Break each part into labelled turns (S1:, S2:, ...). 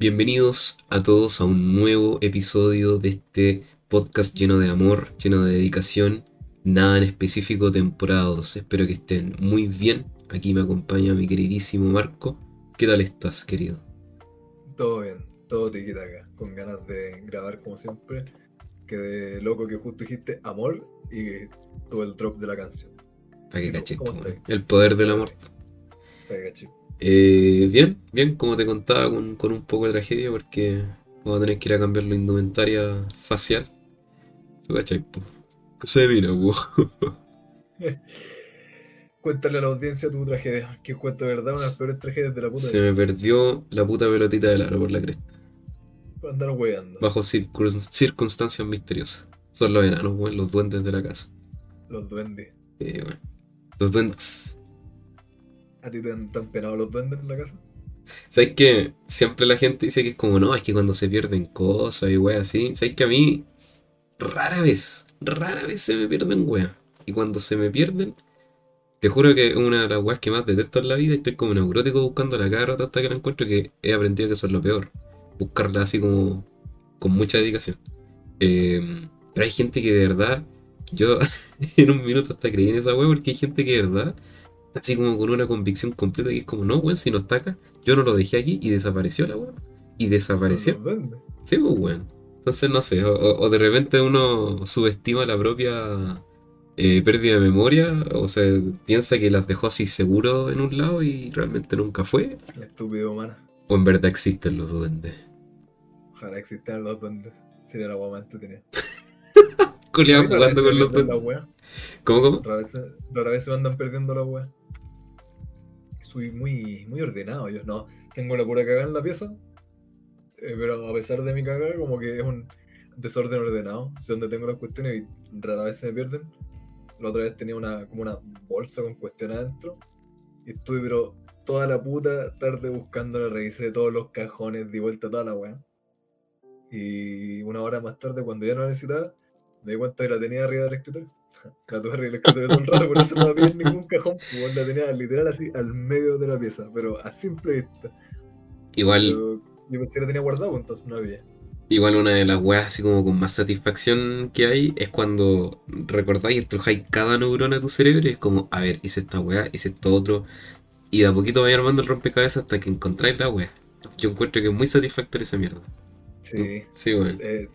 S1: Bienvenidos a todos a un nuevo episodio de este podcast lleno de amor, lleno de dedicación, nada en específico temporada 2. Espero que estén muy bien. Aquí me acompaña mi queridísimo Marco. ¿Qué tal estás, querido?
S2: Todo bien, todo te quita acá, con ganas de grabar como siempre. Quedé loco que justo dijiste amor y todo el drop de la canción.
S1: Para que
S2: ¿Y tú,
S1: caché, el poder del amor.
S2: Para que.
S1: Eh, bien, bien, como te contaba, con, con un poco de tragedia porque vamos a tener que ir a cambiar la indumentaria facial. ¿Tú cachai, po? Se po.
S2: Cuéntale a la audiencia tu tragedia, que cuento de verdad una de las peores tragedias de la puta
S1: Se
S2: vida.
S1: me perdió la puta pelotita del aro por la cresta.
S2: Por andar hueando.
S1: Bajo circun- circunstancias misteriosas. Son los enanos, weón, los duendes de la casa.
S2: Los duendes.
S1: Eh, bueno. Los duendes.
S2: ¿A ti te han, te penado los duendes en la casa?
S1: ¿Sabes que Siempre la gente dice que es como, no, es que cuando se pierden cosas y weas así. ¿Sabes que a mí, rara vez, rara vez se me pierden weas? Y cuando se me pierden, te juro que es una de las weas que más detesto en la vida y estoy como neurótico buscándola cada rato hasta que la encuentro que he aprendido que eso es lo peor. Buscarla así como con mucha dedicación. Eh, pero hay gente que de verdad, yo en un minuto hasta creí en esa wea porque hay gente que de verdad, así como con una convicción completa que es como, no, weón, si no está acá, yo no lo dejé aquí y desapareció la wea. Y desapareció. Sí, pues bueno. Entonces no sé, o, de repente uno subestima la propia eh, pérdida de memoria, o sea, piensa que las dejó así seguro en un lado y realmente nunca fue,
S2: El estúpido humano.
S1: o en verdad existen los duendes.
S2: Ojalá existieran los duendes. Sería la guapa más entretenida.
S1: Coleado jugando con los duendes. ¿Cómo, cómo?
S2: Rara vez, rara vez se me andan perdiendo las weas. Soy muy, muy ordenado. Yo no, tengo una pura cagada en la pieza. eh, pero a pesar de mi cagada, como que es un desorden ordenado. Sé dónde tengo las cuestiones y rara vez se me pierden. La otra vez tenía una, como una bolsa con cuestiones adentro. Y estuve, pero toda la puta tarde buscándola, revisé todos los cajones, di vuelta toda la wea. Y una hora más tarde, cuando ya no la necesitaba, me di cuenta que la tenía arriba del escritorio. Arriba del escritorio todo el rato, por eso no vi en ningún cajón. pues, la tenía literal así al medio de la pieza, pero a simple vista.
S1: Igual,
S2: Pero yo pensé que la tenía guardado, pues, entonces no había.
S1: igual una de las weas así como con más satisfacción que hay es cuando recordáis y estrujáis cada neurona de tu cerebro y es como, a ver, hice esta wea, hice esto otro, y de a poquito vais armando el rompecabezas hasta que encontráis la wea. Yo encuentro que es muy satisfactoria esa mierda.
S2: Sí,
S1: Sí, weón.
S2: eh,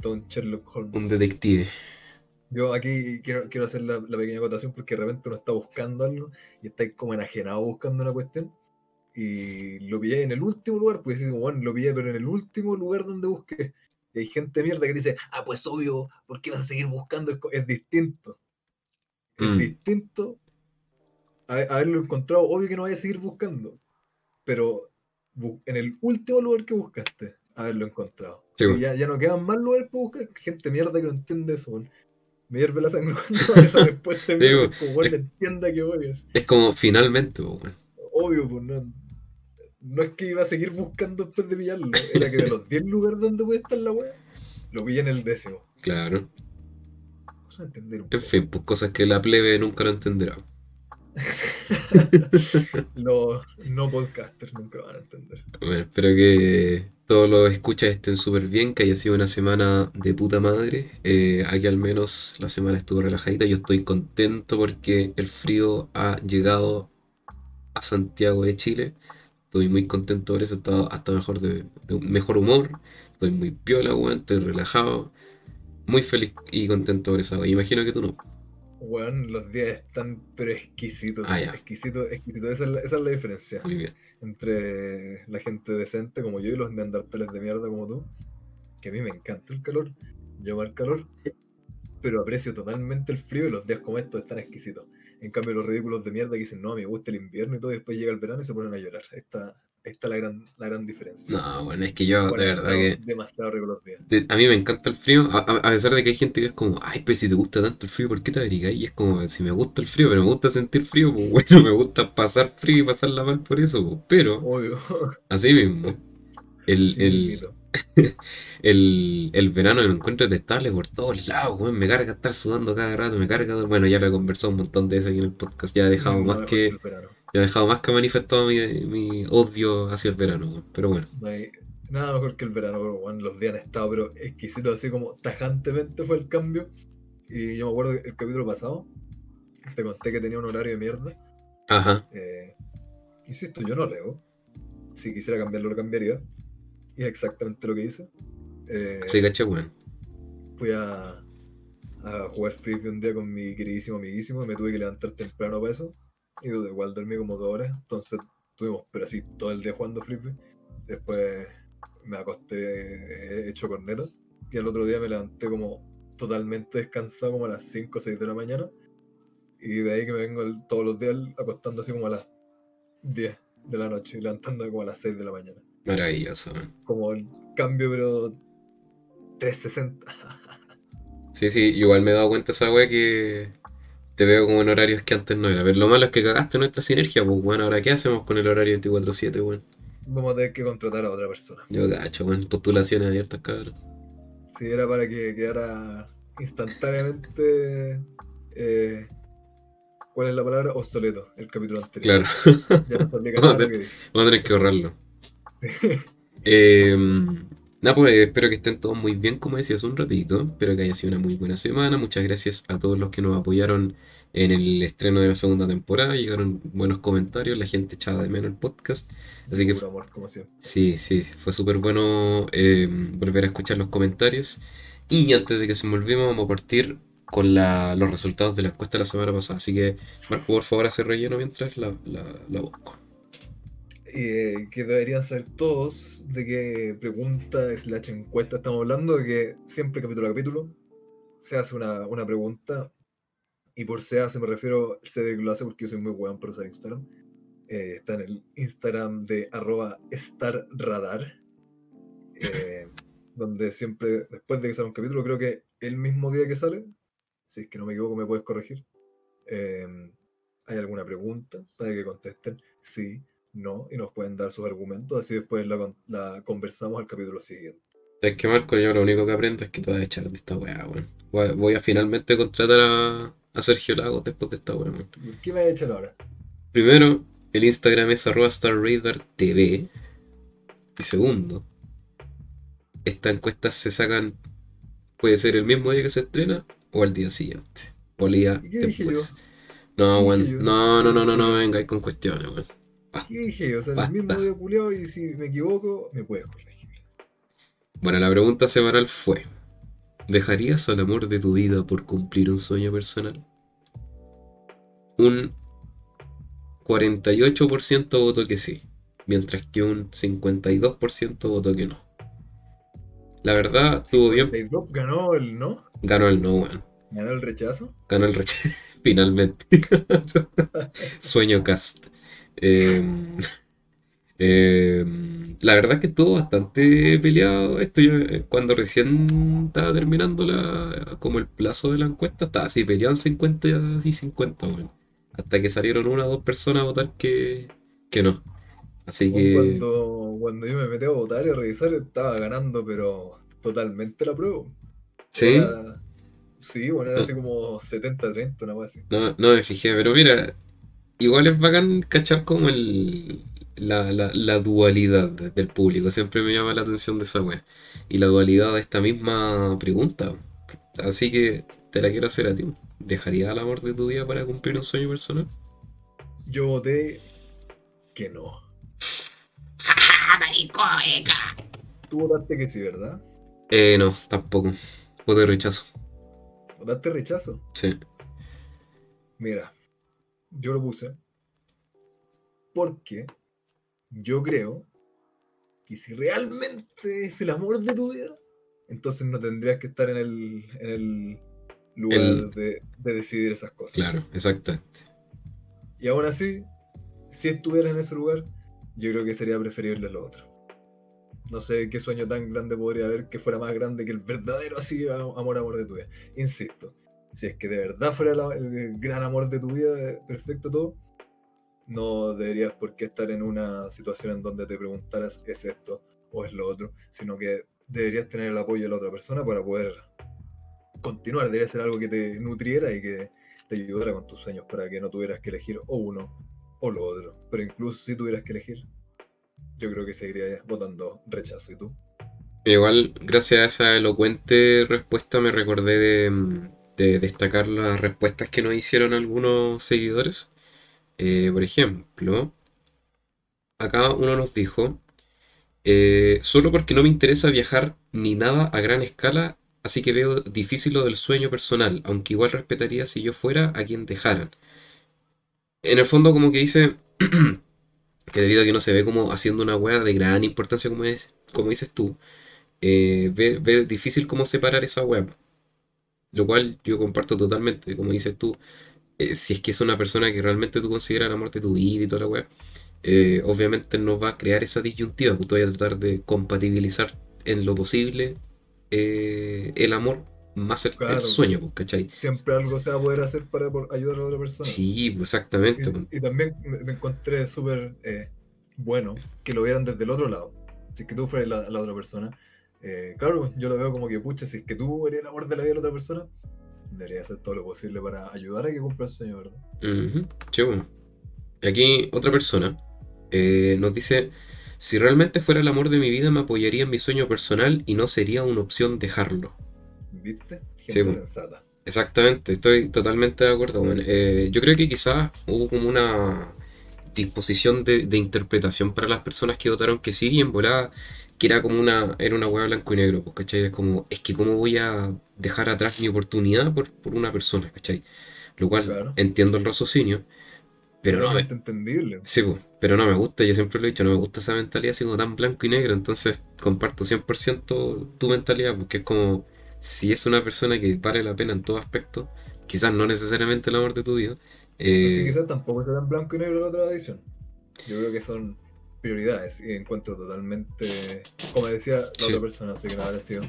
S2: todo un Sherlock Holmes.
S1: Un detective.
S2: Yo aquí quiero, quiero hacer la, la pequeña acotación porque de repente uno está buscando algo y está como enajenado buscando una cuestión y lo pillé en el último lugar, pues decís, bueno, lo pillé, pero en el último lugar donde busqué. Y hay gente mierda que dice, ah, pues obvio, ¿por qué vas a seguir buscando? Es, es distinto. Es
S1: Mm.
S2: distinto a, haberlo encontrado, obvio que no vayas a seguir buscando, pero en el último lugar que buscaste, haberlo encontrado.
S1: Sí,
S2: Y
S1: bueno.
S2: ya, ya no quedan más lugares para buscar. Gente mierda que no entiende eso. weón. Me hierve la sangre cuando esa respuesta.
S1: Sí, weón.
S2: como weón, entienda que obvio es.
S1: Es como finalmente, po, weón.
S2: Obvio, pues no. No es que iba a seguir buscando después de pillarlo. Era que de los 10 lugares donde puede estar la wea, lo pillé en el décimo.
S1: Claro.
S2: Cosa de entender
S1: En fin, pues cosas que la plebe nunca lo entenderá.
S2: Los no podcasters nunca van a entender.
S1: Bueno, espero que todos los escuchas estén súper bien, que haya sido una semana de puta madre. Eh, aquí al menos la semana estuvo relajadita. Yo estoy contento porque el frío ha llegado a Santiago de Chile. Estoy muy contento por eso, estaba hasta mejor de, de mejor humor. Estoy muy piola, weón, estoy relajado. Muy feliz y contento por eso. Imagino que tú no.
S2: Weón, los días están pero exquisitos.
S1: Ah.
S2: Exquisitos, exquisitos. Esa es la, esa es la diferencia.
S1: Muy bien.
S2: entre la gente decente como yo y los neandertales de mierda como tú, que a mí me encanta el calor, yo el calor, pero aprecio totalmente el frío y los días como estos están exquisitos. En cambio, los ridículos de mierda que dicen, no, me gusta el invierno y todo, y después llega el verano y se ponen a llorar. Esta, esta es la gran, la gran diferencia.
S1: No, bueno, es que yo, de verdad que.
S2: Demasiado
S1: de- a mí me encanta el frío, a, a- pesar de que hay gente que es como, ay, pues si te gusta tanto el frío, ¿por qué te abrigas? Y es como, si me gusta el frío, pero me gusta sentir frío, pues bueno, me gusta pasar frío y pasarla mal por eso, pues. Pero,
S2: Obvio.
S1: así mismo, el,
S2: Sí,
S1: el, el, el verano lo encuentro detestable por todos lados, weón. Me carga estar sudando cada rato, me carga. Bueno, ya lo he conversado un montón de veces aquí en el podcast. Ya he dejado
S2: No
S1: más que, he dejado más que manifestado mi, mi odio hacia el verano. Pero bueno,
S2: No hay, Nada mejor que el verano, pero bueno, los días han estado, pero exquisitos, así como tajantemente fue el cambio. Y yo me acuerdo que el capítulo pasado, te conté que tenía un horario de mierda.
S1: Ajá.
S2: Eh, insisto, yo no leo. Si quisiera cambiarlo, lo cambiaría. Y es exactamente lo que hice. Eh,
S1: Sí, caché, weón.
S2: fui a, a jugar frisbee un día con mi queridísimo amiguísimo me tuve que levantar temprano para eso. Y igual dormí como dos horas. Entonces estuvimos, pero así, todo el día jugando frisbee. Después me acosté hecho corneta. Y al otro día me levanté como totalmente descansado, como a las 5 o 6 de la mañana. Y de ahí que me vengo el- todos los días acostando así como a las 10 de la noche y levantándome como a las 6 de la mañana.
S1: Maravilloso.
S2: Como el cambio, pero 360.
S1: Sí, sí, igual me he dado cuenta esa weá que te veo como en horarios que antes no era. Pero lo malo es que cagaste nuestra sinergia, pues bueno, ahora qué hacemos con el horario 24-7, weón.
S2: Vamos a tener que contratar a otra persona.
S1: Yo cacho, weón, postulaciones abiertas, cabrón.
S2: Si era para que quedara instantáneamente. eh, ¿Cuál es la palabra? Obsoleto, el capítulo anterior.
S1: Claro,
S2: Ya no
S1: vamos a tener que ahorrarlo. Eh, nada, pues espero que estén todos muy bien, como decía hace un ratito. Espero que haya sido una muy buena semana. Muchas gracias a todos los que nos apoyaron en el estreno de la segunda temporada. Llegaron buenos comentarios, la gente echaba de menos el podcast. Así que
S2: Puro amor, como siempre.
S1: Sí, sí, fue súper bueno eh, volver a escuchar los comentarios. Y antes de que se me olvide, vamos a partir con la- los resultados de la encuesta de la semana pasada. Así que, Marco, por favor, hace relleno mientras la, la, la busco.
S2: Eh, que deberían saber todos de qué pregunta slash encuesta estamos hablando, que siempre capítulo a capítulo se hace una, una pregunta, y por se hace me refiero, sé de que lo hace porque yo soy muy weón para usar Instagram. Eh, está en el Instagram de arroba starradar, eh, donde siempre, después de que sale un capítulo, creo que el mismo día que sale, si es que no me equivoco me puedes corregir, eh, hay alguna pregunta para que contesten sí, no, y nos pueden dar sus argumentos, así después la, con- la conversamos al capítulo siguiente.
S1: Es que, Marco, yo lo único que aprendo es que te vas a echar de esta weá, weón. Voy, a- voy a finalmente contratar a, a Sergio Lagos después de esta weá, weón.
S2: ¿Qué me ha hecho ahora?
S1: Primero, el Instagram es arroba StarRaiderTV. Y segundo, estas encuestas se sacan, puede ser el mismo día que se estrena o al día siguiente. O el día
S2: ¿Y qué dije
S1: después.
S2: ¿Qué
S1: No, weón. No, no, no, no, no, venga, con cuestiones, weón.
S2: ¿Qué dije? O sea, el
S1: Basta.
S2: mismo día culiao y si me equivoco, me puedes corregir.
S1: Bueno, la pregunta semanal fue: ¿Dejarías al amor de tu vida por cumplir un sueño personal? Un 48% votó que sí, mientras que un 52% votó que no. La verdad, estuvo bien.
S2: Ganó el no,
S1: Ganó el no, weón.
S2: ganó el rechazo.
S1: Ganó el rechazo, finalmente. Sueño cast. Eh, eh, la verdad es que estuvo bastante peleado esto. Yo, eh, cuando recién estaba terminando la, como el plazo de la encuesta, estaba así peleado en 50 y 50, weón. Hasta que salieron una o dos personas a votar que, que no. Así que,
S2: Cuando, cuando yo me metí a votar y a revisar, estaba ganando, pero totalmente la prueba.
S1: sí,
S2: Era- sí, bueno, era así como 70-30, una cosa así.
S1: no, no me fijé, pero mira, igual es bacán cachar como el, la, la, la dualidad de- del público. Siempre me llama la atención de esa wea. Y la dualidad de esta misma pregunta. Así que te la quiero hacer a ti. ¿Dejarías el amor de tu vida para cumplir un sueño personal?
S2: Yo voté que no. Tú votaste que sí, ¿verdad?
S1: Eh, no, tampoco. Voto de rechazo.
S2: Votaste rechazo.
S1: Sí.
S2: Mira, yo lo puse porque yo creo que si realmente es el amor de tu vida, entonces no tendrías que estar en el, en el lugar
S1: El-
S2: de, de decidir esas cosas.
S1: Claro, exactamente.
S2: Y aún así, si estuvieras en ese lugar, yo creo que sería preferible lo otro. No sé qué sueño tan grande podría haber que fuera más grande que el verdadero así a- amor, amor de tu vida. Insisto, si es que de verdad fuera el gran amor de tu vida, eh, perfecto todo, no deberías por qué estar en una situación en donde te preguntaras es esto o es lo otro, sino que deberías tener el apoyo de la otra persona para poder continuar. Debería ser algo que te nutriera y que te ayudara con tus sueños para que no tuvieras que elegir o uno o lo otro. Pero incluso si tuvieras que elegir, yo creo que seguiría votando rechazo. ¿Y tú?
S1: Igual, gracias a esa elocuente respuesta, me recordé de, de destacar las respuestas que nos hicieron algunos seguidores. Eh, por ejemplo, acá uno nos dijo, eh, solo porque no me interesa viajar ni nada a gran escala, así que veo difícil lo del sueño personal, aunque igual respetaría si yo fuera a quien dejaran. En el fondo como que dice que debido a que no se ve como haciendo una wea de gran importancia como, es, como dices tú, eh, ve, ve difícil cómo separar esa wea. Lo cual yo comparto totalmente, como dices tú, eh, si es que es una persona que realmente tú consideras la muerte de tu vida y toda la wea, eh, obviamente no va a crear esa disyuntiva, pues tú vas a tratar de compatibilizar en lo posible eh, el amor más el, el
S2: Claro,
S1: sueño, pues, ¿cachai?
S2: siempre algo se va a poder hacer para ayudar a la otra persona.
S1: Sí, pues, exactamente.
S2: Y, y también me, me encontré súper eh, bueno que lo vieran desde el otro lado. Si es que tú fueras la, la otra persona. Eh, claro, yo lo veo como que, pucha, si es que tú eres el amor de la vida de la otra persona, debería hacer todo lo posible para ayudar a que cumpla el sueño, ¿verdad?
S1: Ujú, sí, bueno. Y Aquí otra persona eh, nos dice, si realmente fuera el amor de mi vida me apoyaría en mi sueño personal y no sería una opción dejarlo.
S2: ¿Viste?
S1: Sí,
S2: Gente
S1: bueno.
S2: sensata.
S1: Exactamente, estoy totalmente de acuerdo. Eh, yo creo que quizás hubo como una disposición de, de interpretación para las personas que votaron que sí y en volada que era como una, era una hueá blanco y negro, pues, ¿cachai? Es como, es que cómo voy a dejar atrás mi oportunidad por, por una persona, ¿cachai? Lo cual
S2: Claro.
S1: entiendo el raciocinio, pero no me,
S2: Totalmente entendible.
S1: Sí, po, pero no me gusta, yo siempre lo he dicho, no me gusta esa mentalidad así como tan blanco y negro, entonces comparto 100% tu mentalidad, porque es como, si es una persona que vale la pena en todo aspecto, quizás no necesariamente el amor de tu vida, eh,
S2: quizás tampoco será en blanco y negro la otra edición. Yo creo que son prioridades y encuentro totalmente, como decía la
S1: Sí.
S2: otra persona, así que nada parecido.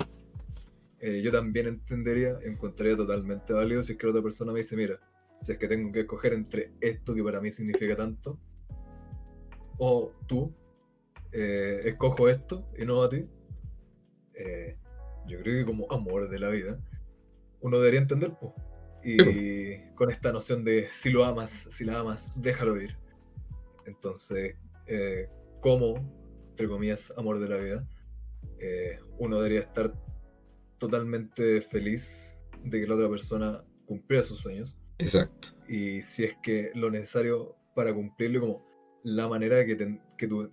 S2: Eh, yo también entendería, encontraría totalmente válido si es que la otra persona me dice, mira, si es que tengo que escoger entre esto que para mí significa tanto, o tú, eh, escojo esto y no a ti, eh, yo creo que como amor de la vida, uno debería entender, pues. Y con esta noción de si lo amas, si la amas, déjalo ir. Entonces, eh, como, entre comillas, amor de la vida, eh, uno debería estar totalmente feliz de que la otra persona cumpliera sus sueños.
S1: exacto,
S2: Y si es que lo necesario para cumplirlo, como la manera que, ten- que, tu-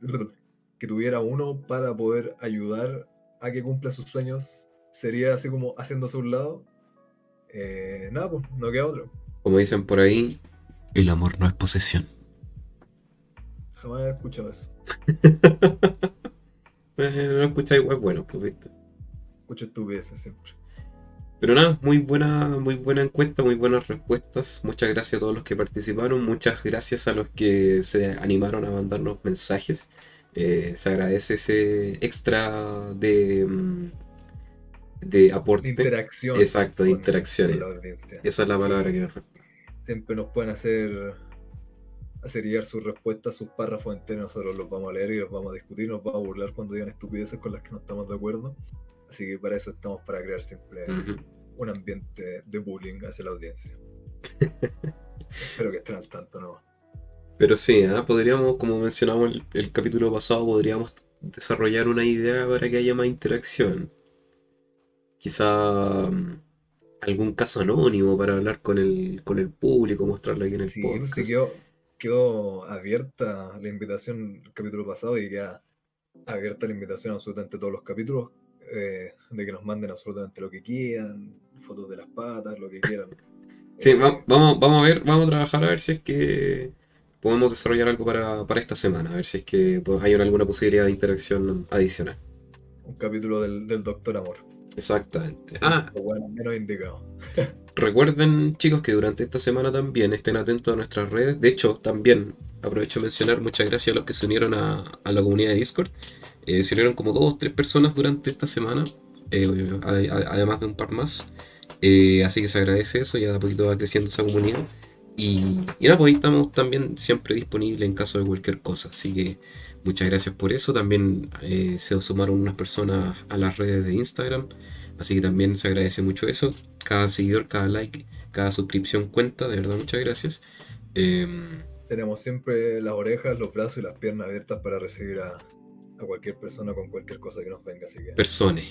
S2: que tuviera uno para poder ayudar a que cumpla sus sueños, sería así como haciéndose a un lado. eh, nada, pues no queda otro.
S1: como dicen por ahí, el amor no es posesión.
S2: Jamás he escuchado eso.
S1: Eh, no escucháis igual, bueno, pues viste.
S2: Escucho estupideces siempre.
S1: Pero nada, muy buena, muy buena encuesta, muy buenas respuestas. Muchas gracias a todos los que participaron, muchas gracias a los que se animaron a mandarnos mensajes. Eh, se agradece ese extra de, mm, de aporte.
S2: De interacción.
S1: Exacto, de interacciones. Esa es la palabra que me falta.
S2: Siempre nos pueden hacer, hacer llegar sus respuestas, sus párrafos enteros. Nosotros los vamos a leer y los vamos a discutir. Nos vamos a burlar cuando digan estupideces con las que no estamos de acuerdo. Así que para eso estamos, para crear siempre un ambiente de bullying hacia la audiencia. Espero que estén al tanto, ¿no?
S1: Pero sí, ¿ah? podríamos, como mencionamos el, el capítulo pasado, podríamos desarrollar una idea para que haya más interacción. Quizá mm, algún caso anónimo para hablar con el, con el público, mostrarlo aquí en el
S2: Sí, pues,
S1: podcast.
S2: Quedó, abierta la invitación el capítulo pasado y queda abierta la invitación a absolutamente todos los capítulos eh, de que nos manden absolutamente lo que quieran, fotos de las patas, lo que quieran.
S1: Sí, va- vamos, vamos a ver, vamos a trabajar a ver si es que podemos desarrollar algo para, para esta semana, a ver si es que pues, hay alguna posibilidad de interacción adicional.
S2: un capítulo del, del Doctor Amor.
S1: Exactamente. Ah,
S2: bueno, menos indicado.
S1: Recuerden, chicos, que durante esta semana también estén atentos a nuestras redes. De hecho, también aprovecho de mencionar muchas gracias a los que se unieron a, a la comunidad de Discord. Eh, se unieron como dos o tres personas durante esta semana, eh, a- a- además de un par más. Eh, así que se agradece eso, ya de a poquito va creciendo esa comunidad. Y, y nada, pues ahí estamos también siempre disponibles en caso de cualquier cosa. Así que muchas gracias por eso. También eh, se sumaron unas personas a las redes de Instagram. Así que también se agradece mucho eso. Cada seguidor, cada like, cada suscripción cuenta. De verdad, muchas gracias. Em,
S2: Tenemos siempre las orejas, los brazos y las piernas abiertas para recibir a, a cualquier persona con cualquier cosa que nos venga, así que
S1: Personas.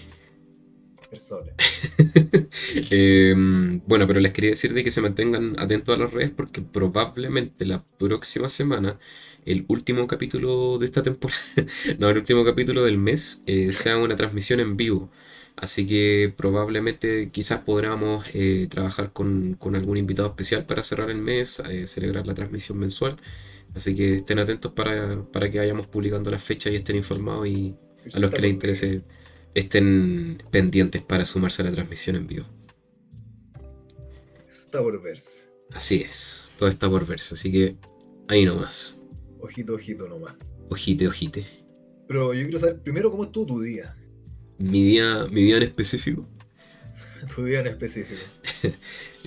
S2: personas.
S1: Eh, bueno, pero les quería decir de que se mantengan atentos a las redes porque probablemente la próxima semana, el último capítulo de esta temporada, no, el último capítulo del mes, eh, sea una transmisión en vivo. Así que probablemente quizás podamos eh, trabajar con, con algún invitado especial para cerrar el mes, eh, celebrar la transmisión mensual. Así que estén atentos para, para que vayamos publicando las fechas y estén informados y a los que les interese estén pendientes para sumarse a la transmisión en vivo.
S2: Está por verse.
S1: Así es, todo está por verse, así que ahí nomás.
S2: Ojito, ojito nomás.
S1: Ojite, ojite.
S2: Pero yo quiero saber primero cómo estuvo tu día.
S1: Mi día, mi día en específico.
S2: Tu día en específico.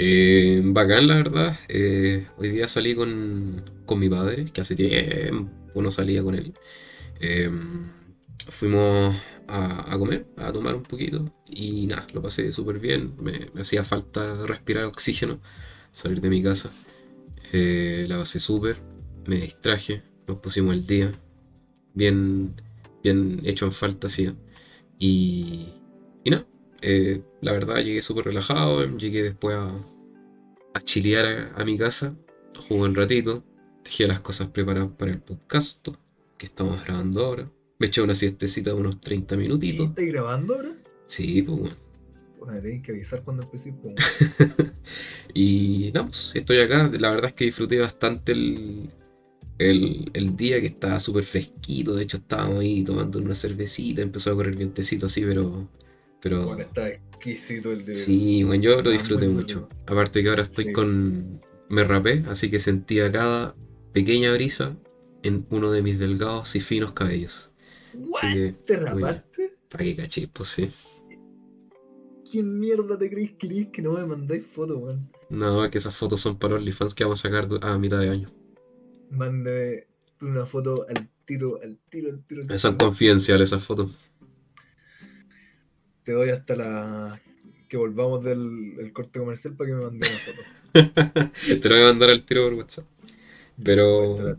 S1: Eh, bacán, la verdad. Eh, hoy día salí con, con mi padre, que hace tiempo no salía con él. Eh, fuimos a, a comer, a tomar un poquito. Y nada, lo pasé súper bien. Me, me hacía falta respirar oxígeno, salir de mi casa. La pasé súper, me distraje, nos pusimos el día. Bien, bien hecho en falta, sí. Y, y nada, eh, la verdad llegué súper relajado, llegué después a, a chilear a, a mi casa, jugué un ratito, dejé las cosas preparadas para el podcast que estamos grabando ahora. Me eché una siestecita de unos 30
S2: ¿Y
S1: minutitos.
S2: ¿Estás grabando ahora?
S1: Sí, pues bueno.
S2: Bueno, que avisar cuando empecé. pues.
S1: Y nada, pues, estoy acá. La verdad es que disfruté bastante el, el, el día que estaba súper fresquito. De hecho, estábamos ahí tomando una cervecita. Empezó a correr vientecito así, pero. Pero.
S2: Bueno, está exquisito el de.
S1: Sí, bueno, yo lo disfruté mucho.
S2: bueno.
S1: Aparte que ahora estoy
S2: Sí.
S1: con... Me rapé, así que sentía cada pequeña brisa en uno de mis delgados y finos cabellos.
S2: ¿What?
S1: Así que,
S2: ¿Te
S1: bien.
S2: rapaste?
S1: para que caché, pues sí.
S2: ¿Quién mierda te crees que que no me mandáis fotos, weón?
S1: No, que esas fotos son para OnlyFans que vamos a sacar a mitad de año.
S2: Mándame una foto al tiro, al tiro, al tiro. al
S1: Son confidenciales esas fotos.
S2: Te doy hasta la. que volvamos del el corte comercial para que me mande una foto.
S1: Te lo voy a mandar al tiro por WhatsApp. Pero-.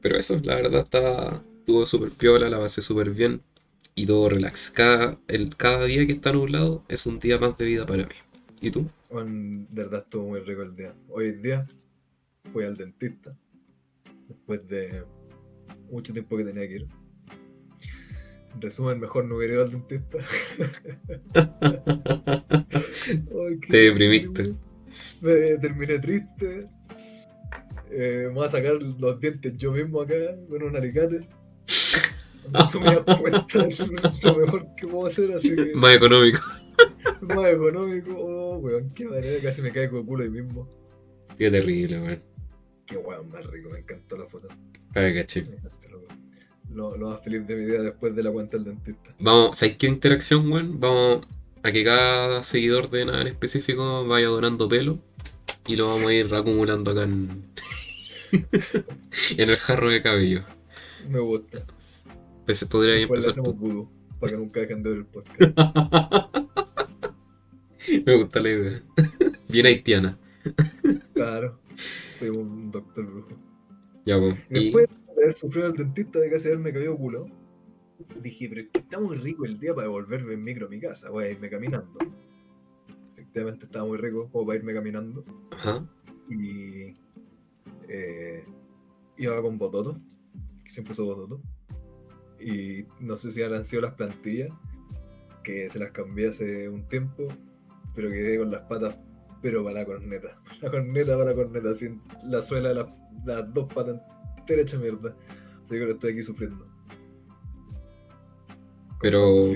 S1: Pero eso, la verdad está... Estuvo súper piola, la pasé súper bien. Y todo relax. Cada, el, cada día que está nublado es un día más de vida para mí. ¿Y tú?
S2: Weón, de verdad estuvo muy rico el día. Hoy día fui al dentista. Después de mucho tiempo que tenía que ir. En resumen, mejor no hubiera ido al dentista. Ay,
S1: Te deprimiste.
S2: Me terminé triste. Eh, me voy a sacar los dientes yo mismo acá con un alicate. No me cuenta, es lo mejor que puedo hacer, así que
S1: Más económico.
S2: más económico. Oh, weón, qué manera, casi me caigo de culo ahí mismo.
S1: Qué terrible, weón.
S2: Qué weón más rico, me encantó la foto.
S1: Para que
S2: loco. Lo, lo más feliz de mi día después de la cuenta del dentista.
S1: Vamos, ¿sabes qué interacción, weón? Vamos a que cada seguidor de nada en específico vaya donando pelo y lo vamos a ir acumulando acá en, en el jarro de cabello.
S2: Me gusta.
S1: Pues podría
S2: Después le
S1: empezar
S2: hacemos vudú para que nunca dejen de ver el podcast.
S1: Me gusta la idea. Bien haitiana.
S2: Claro. Un doctor brujo.
S1: Ya. Y
S2: Después de haber sufrido el dentista de casi haberme caído culo, dije, pero es que está muy rico el día para devolverme en micro a mi casa, voy a irme caminando. Efectivamente estaba muy rico como para irme caminando.
S1: Ajá.
S2: Y eh, iba con Bototo, que siempre uso Bototo. Y no sé si han sido las plantillas, que se las cambié hace un tiempo, pero quedé con las patas, pero para la corneta. La corneta para la corneta, sin la suela de las, las dos patas entera hecha mierda. Así que estoy aquí sufriendo.
S1: Pero-.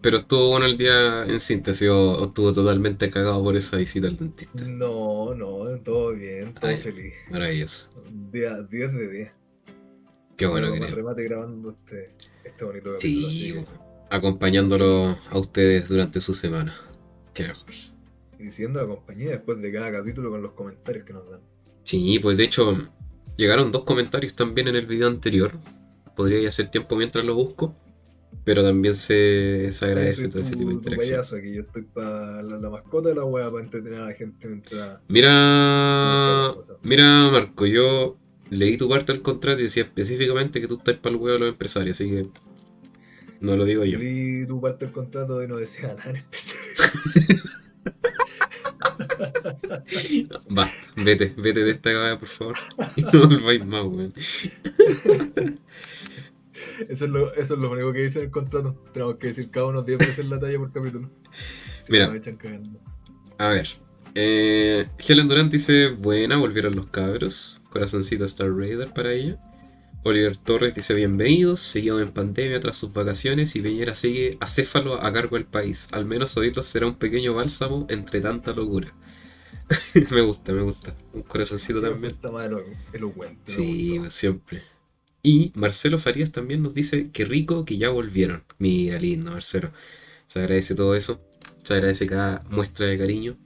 S1: Pero estuvo bueno el día en síntesis o, estuvo totalmente cagado por esa visita al dentista.
S2: No, no, todo bien, todo
S1: Ay.
S2: feliz.
S1: Maravilloso.
S2: Día, 10 de 10.
S1: Qué bueno que
S2: remate grabando este, este bonito capítulo.
S1: Sí, acompañándolo a ustedes durante su semana. Qué mejor.
S2: Y siendo la compañía después de cada capítulo con los comentarios que nos dan.
S1: Sí, pues de hecho llegaron dos comentarios también en el video anterior. Podría hacer tiempo mientras lo busco. Pero también se, se agradece todo ese tipo de interacción.
S2: payaso aquí, yo estoy para la, la mascota de la wea para entretener a la gente mientras.
S1: Mira, mira Marco, yo leí tu parte del contrato y decía específicamente que tú estás para el huevo de los empresarios, así que No lo digo yo.
S2: Y tu parte del contrato y no decía nada en especial.
S1: Basta, vete, vete de esta cagada, por favor. Y no volváis más, weón.
S2: Eso es, lo, eso es lo único que dice en el contrato. Tenemos que decir cada uno 10 veces la talla por capítulo. Si
S1: Mira. A ver. Eh, Helen Durant dice, buena, volvieron los cabros. Corazoncito Star Raider para ella. Oliver Torres dice, bienvenidos, seguimos en pandemia tras sus vacaciones y Peñera sigue acéfalo a cargo del país. Al menos oírlos será un pequeño bálsamo entre tanta locura. me gusta, me gusta. Un corazoncito también.
S2: Está más elo- elocuente.
S1: Sí, pues, siempre. Y Marcelo Farías también nos dice, qué rico que ya volvieron. Mira, lindo, Marcelo. Se agradece todo eso. Se agradece cada muestra de cariño.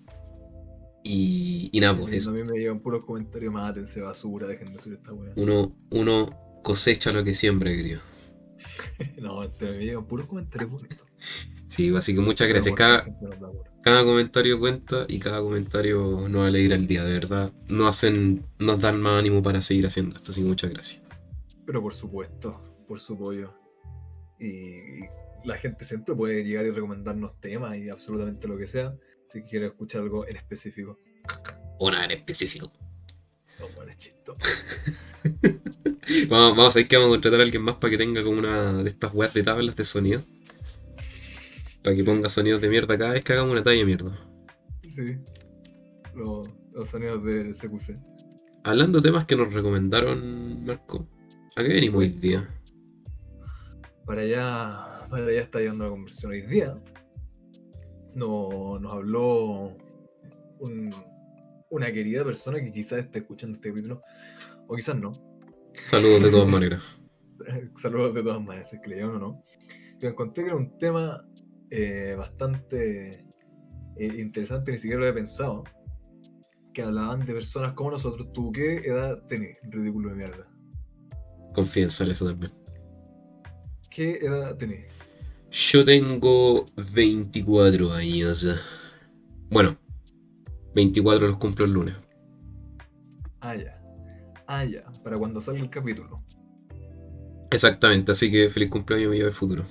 S1: Y, y nada, pues
S2: A mí me llegan puros comentarios, mátense basura, dejen de subir esta weá.
S1: Uno, uno cosecha lo que siembra, querido.
S2: No, este, me llegan puros comentarios bonitos.
S1: Sí, así que muchas gracias. Cada, comentario cuenta y cada comentario nos alegra el día, de verdad. Nos hacen, nos dan más ánimo para seguir haciendo esto, así que muchas gracias.
S2: Pero por supuesto, por su apoyo. Y, la gente siempre puede llegar y recomendarnos temas y absolutamente lo que sea. Si quiere escuchar algo en específico.
S1: Una en específico.
S2: No, bueno, es chistoso.
S1: Vamos, vamos a ver que vamos a contratar a alguien más para que tenga como una de estas weas de tablas de sonido. Para que
S2: Sí.
S1: ponga sonidos de mierda cada vez que hagamos una talla de mierda.
S2: Sí. Los, los sonidos del CQC.
S1: Hablando de temas que nos recomendaron, Marco. ¿A qué venimos hoy día?
S2: Para allá, para allá está llevando la conversión hoy día. No, nos habló un- una querida persona que quizás esté escuchando este capítulo, o quizás no.
S1: Saludos de todas maneras.
S2: Saludos de todas maneras, si es que le llaman o no. Yo encontré que era un tema eh, bastante eh, interesante, ni siquiera lo había pensado. Que hablaban de personas como nosotros. ¿Tú qué edad tenés? Ridículo de mierda.
S1: Confidencial eso también.
S2: ¿Qué edad tenés?
S1: Yo tengo 24 años. Bueno, 24 los cumplo el lunes.
S2: Ah, ya. Ah, ya. Para cuando salga el capítulo.
S1: Exactamente, así que feliz cumpleaños mi yo del futuro.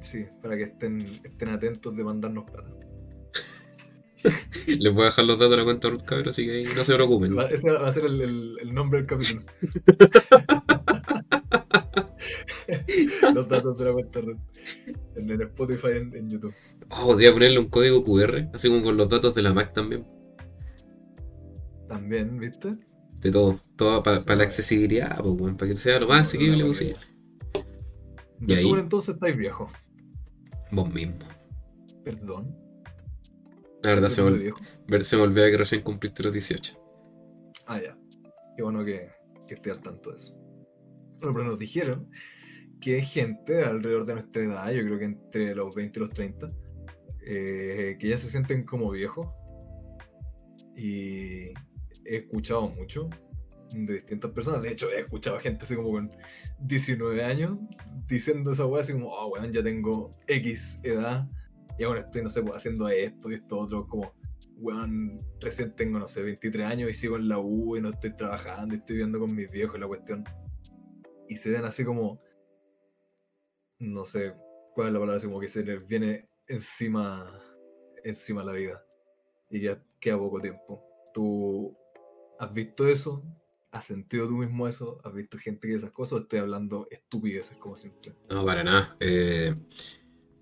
S2: Sí, para que estén, estén atentos de mandarnos plata.
S1: Les voy a dejar los datos de la cuenta Ruth Cabro, así que ahí no se preocupen.
S2: Va- ese va a ser el, el- el nombre del capítulo. Los datos de la cuenta red. En el Spotify en, en YouTube.
S1: Oh, podría ponerle un código QR, así como con los datos de la Mac también.
S2: También, ¿viste?
S1: De todo, todo para la accesibilidad, pues, para que sea lo más asequible posible. Y ahí-
S2: entonces estáis viejo.
S1: Vos mismo.
S2: Perdón.
S1: La verdad, se me,
S2: ¿Eres
S1: ol-
S2: viejo?
S1: ver- se me olvidaba que recién cumpliste los 18.
S2: Ah, ya. Qué bueno que, que esté al tanto de eso. Bueno, pero nos dijeron que hay gente alrededor de nuestra edad, yo creo que entre los 20 y los 30, eh, que ya se sienten como viejos. Y he escuchado mucho de distintas personas. De hecho, he escuchado gente así como con 19 años diciendo esa weá, así como, oh, weón, ya tengo X edad y aún estoy, no sé, pues, haciendo esto y esto otro, como, weón, recién tengo, no sé, 23 años y sigo en la U y no estoy trabajando y estoy viviendo con mis viejos y la cuestión. Y se ven así como, no sé cuál es la palabra, así como que se les viene encima, encima la vida. Y ya queda poco tiempo. ¿Tú has visto eso? ¿Has sentido tú mismo eso? ¿Has visto gente que esas cosas? ¿O estoy hablando estupideces como siempre?
S1: No, para nada. Eh,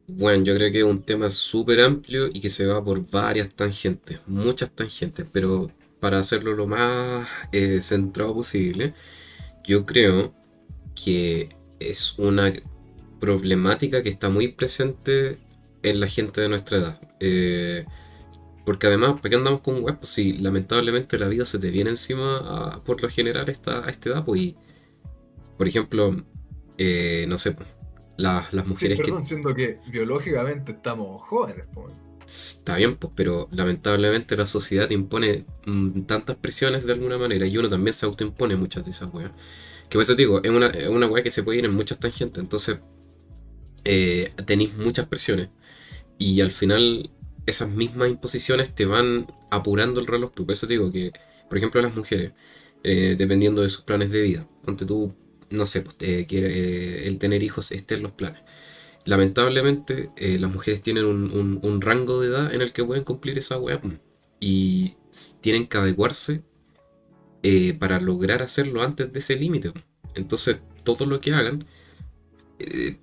S1: bueno, yo creo que es un tema súper amplio y que se va por varias tangentes, muchas tangentes, pero para hacerlo lo más eh, centrado posible, yo creo que es una problemática que está muy presente en la gente de nuestra edad. Eh, porque además, ¿para qué andamos con web? Pues si lamentablemente la vida se te viene encima a- por lo general esta, a esta edad, pues y, por ejemplo, eh, no sé, pues, las, las
S2: Sí,
S1: mujeres que...
S2: perdón, siendo que biológicamente estamos jóvenes. pues.
S1: Está bien, pues, pero lamentablemente la sociedad te impone mm, tantas presiones de alguna manera y uno también se autoimpone muchas de esas weas. Que por eso te digo, es una, es una wea que se puede ir en muchas tangentes, entonces eh, tenéis muchas presiones y al final esas mismas imposiciones te van apurando el reloj. pues, Por eso te digo que, por ejemplo, las mujeres, eh, dependiendo de sus planes de vida, ponte tú, no sé, pues, quiere, eh, el tener hijos esté en los planes lamentablemente eh, las mujeres tienen un, rango de edad en el que pueden cumplir esa weá mm, y tienen que adecuarse para lograr hacerlo antes de ese límite. mm. Entonces, todo lo que hagan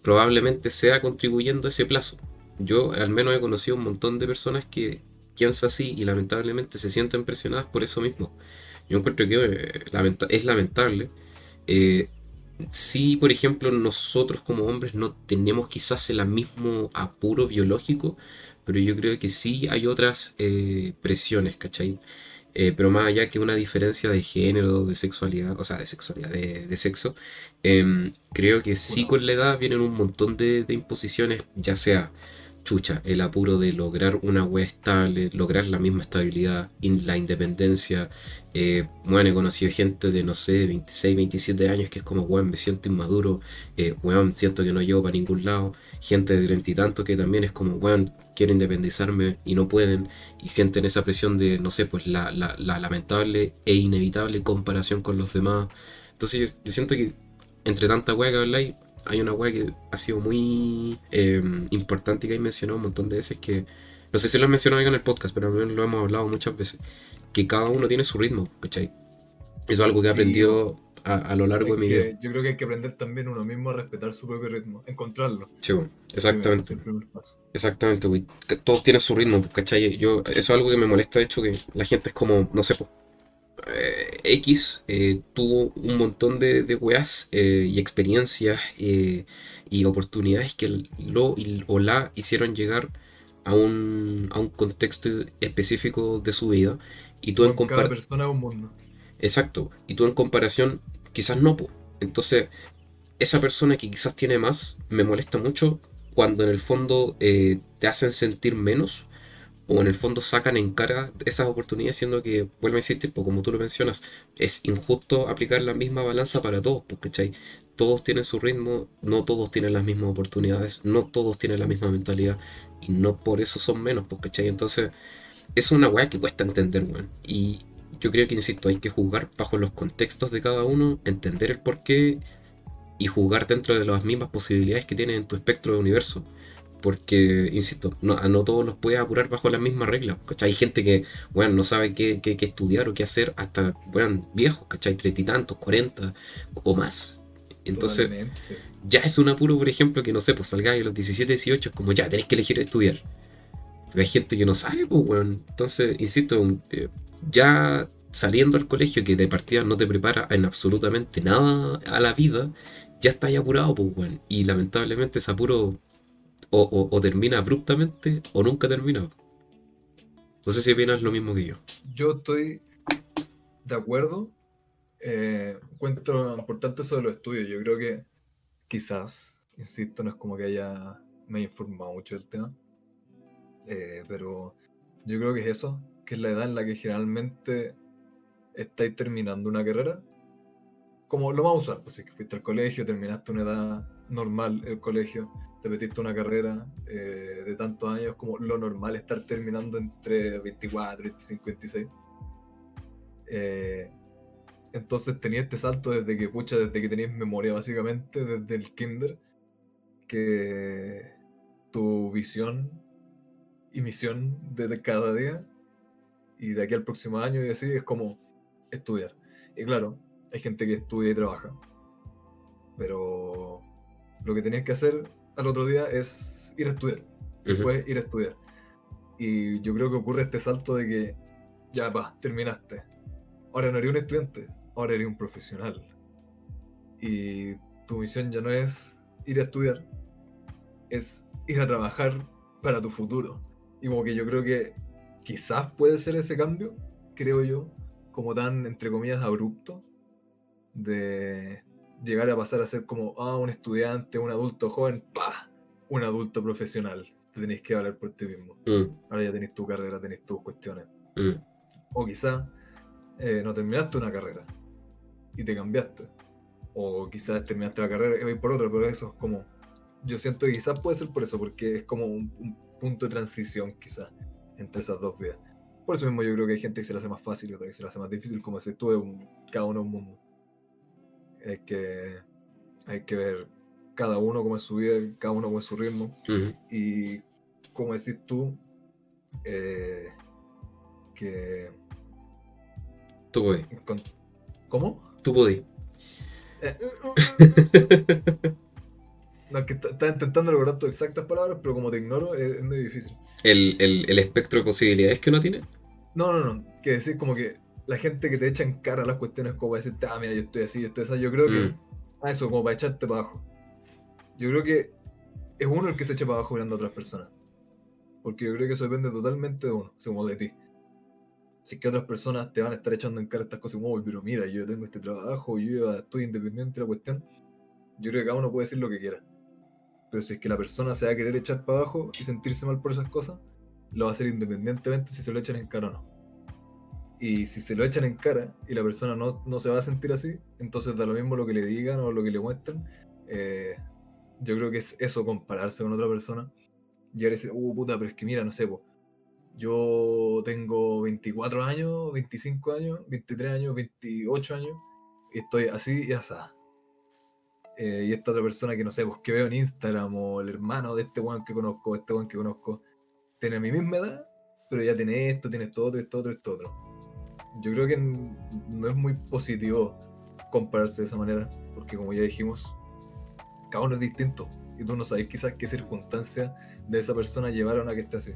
S1: probablemente sea contribuyendo a ese plazo. Yo al menos he conocido un montón de personas que piensan así y lamentablemente se sienten presionadas por eso mismo. Yo encuentro que eh, lamenta- es lamentable. Eh, si, por ejemplo, nosotros como hombres no tenemos quizás el mismo apuro biológico, pero yo creo que sí hay otras eh, presiones, ¿cachai? Eh, pero más allá que una diferencia de género, de sexualidad, o sea, de sexualidad, de, de sexo, em, creo que sí con la edad vienen un montón de, de imposiciones, ya sea chucha, el apuro de lograr una web estable, lograr la misma estabilidad, in- la independencia. Eh, bueno, he conocido gente de, no sé, 26, 27 años que es como, weón, me siento inmaduro, eh, weón, siento que no llego para ningún lado. Gente de treinta y tantos que también es como, weón, quiero independizarme y no pueden, y sienten esa presión de, no sé, pues la, la- la lamentable e inevitable comparación con los demás. Entonces yo, yo siento que entre tanta weá que habláis, hay una weá que ha sido muy eh, importante y que hay mencionado un montón de veces que, no sé si lo he mencionado en el podcast, pero lo hemos hablado muchas veces, que cada uno tiene su ritmo, ¿cachai? Eso es algo que he
S2: Sí,
S1: aprendido a, a lo largo de mi vida.
S2: yo creo que hay que aprender también uno mismo a respetar su propio ritmo, encontrarlo.
S1: Sí, bueno, exactamente.
S2: El primer.
S1: Exactamente, güey. Todos tienen su ritmo, ¿cachai? Yo, eso es algo que me molesta, de hecho, que la gente es como, no sé, pues, eh, X eh, tuvo un montón de, de weas eh, y experiencias y oportunidades que lo o la hicieron llegar a un, a un contexto específico de su vida. Y tú en
S2: Con
S1: comparación...
S2: persona un mundo.
S1: Exacto. Y tú en comparación, quizás no, po. Entonces, esa persona que quizás tiene más, me molesta mucho cuando en el fondo te hacen sentir menos o en el fondo sacan en cara esas oportunidades, siendo que, vuelvo a insistir, pues como tú lo mencionas, es injusto aplicar la misma balanza para todos, porque. Todos tienen su ritmo, no todos tienen las mismas oportunidades, no todos tienen la misma mentalidad y no por eso son menos, pues, ¿cachai? Entonces, es una weá que cuesta entender, weón. Y yo creo que, insisto, hay que jugar bajo los contextos de cada uno, entender el porqué y jugar dentro de las mismas posibilidades que tienes en tu espectro de universo. Porque, insisto, no, a no todos los puedes apurar bajo las mismas reglas. ¿cachai? Hay gente que, bueno, no sabe qué, qué- qué estudiar o qué hacer hasta, bueno, viejos, ¿cachai? Treinta y tantos, cuarenta o más. Entonces,
S2: Totalmente.
S1: ya es un apuro, por ejemplo, que no sé, pues salgáis a los 17, 18, es como ya, tenés que elegir estudiar. Pero hay gente que no sabe, pues, weón. Entonces, insisto, eh, ya saliendo al colegio, que de partida no te prepara en absolutamente nada a la vida, ya estás apurado, pues, weón. Y lamentablemente ese apuro o, termina abruptamente o nunca termina. No sé si opinas lo mismo que yo.
S2: Yo estoy de acuerdo. Eh, encuentro importante eso de los estudios. Yo creo que quizás, insisto, no es como que haya me haya informado mucho del tema. Eh, pero yo creo que es eso, que es la edad en la que generalmente estáis terminando una carrera. Como lo vamos a usar, pues si que fuiste al colegio, terminaste una edad normal el colegio, te metiste una carrera eh, de tantos años como lo normal estar terminando entre 24, 25, 26. Eh, entonces tenía este salto desde que, pucha, desde que tenías memoria básicamente, desde el kinder, que tu visión y misión de cada día y de aquí al próximo año y así es como estudiar. Y claro, hay gente que estudia y trabaja, pero lo que tenías que hacer al otro día es ir a estudiar, después ir a estudiar. Y yo creo que ocurre este salto de que ya va, terminaste. Ahora no eres un estudiante, ahora eres un profesional. Y tu misión ya no es ir a estudiar, es ir a trabajar para tu futuro. Y como que yo creo que quizás puede ser ese cambio, creo yo, como tan, entre comillas, abrupto, de llegar a pasar a ser como, ah, un estudiante, un adulto joven, pa, un adulto profesional. Te tenéis que valer por ti mismo.
S1: Mm,
S2: Ahora ya tenéis tu carrera, tenéis tus cuestiones.
S1: mm,
S2: O quizás eh, no terminaste una carrera y te cambiaste. O quizás terminaste la carrera y vais por otra, pero eso es como. Yo siento que quizás puede ser por eso, porque es como un, un punto de transición, quizás, entre esas dos vidas. Por eso mismo yo creo que hay gente que se la hace más fácil y otra que se la hace más difícil, como si tú cada uno un mundo. Hay que, hay que ver cada uno como es su vida, cada uno como es su ritmo. Y como decís tú, eh, que...
S1: Tú podés.
S2: con- ¿Cómo?
S1: Tú podés.
S2: Eh, No, es que está- estaba intentando lograr tus exactas palabras, pero como te ignoro, es, es medio difícil.
S1: El, el, el espectro de posibilidades que uno tiene.
S2: No, no, no. Que decir como que la gente que te echa en cara las cuestiones como para decirte, ah, mira, yo estoy así, yo estoy así, yo creo que...
S1: Mm.
S2: Ah, eso, como para echarte para abajo. Yo creo que es uno el que se echa para abajo mirando a otras personas. Porque yo creo que eso depende totalmente de uno, así como de ti. Si es que otras personas te van a estar echando en cara estas cosas como, "Uy, pero mira, yo tengo este trabajo, yo ya estoy independiente de la cuestión. Yo creo que cada uno puede decir lo que quiera. Pero si es que la persona se va a querer echar para abajo y sentirse mal por esas cosas, lo va a hacer independientemente si se lo echan en cara o no. Y si se lo echan en cara y la persona no, no se va a sentir así, entonces da lo mismo lo que le digan o lo que le muestren. eh, yo creo que es eso, compararse con otra persona. Y ahora decir, uh, puta, pero es que mira, no sé, po, yo tengo 24 años, 25 años, 23 años, 28 años, y estoy así y asá. Eh, y esta otra persona que no sé, pues que veo en Instagram, o el hermano de este weón que conozco, este weón que conozco, tiene mi misma edad, pero ya tiene esto, tiene esto otro, esto otro, esto otro. Yo creo que no es muy positivo compararse de esa manera, porque como ya dijimos, cada uno es distinto, y tú no sabes quizás qué circunstancias de esa persona llevaron a que esté así.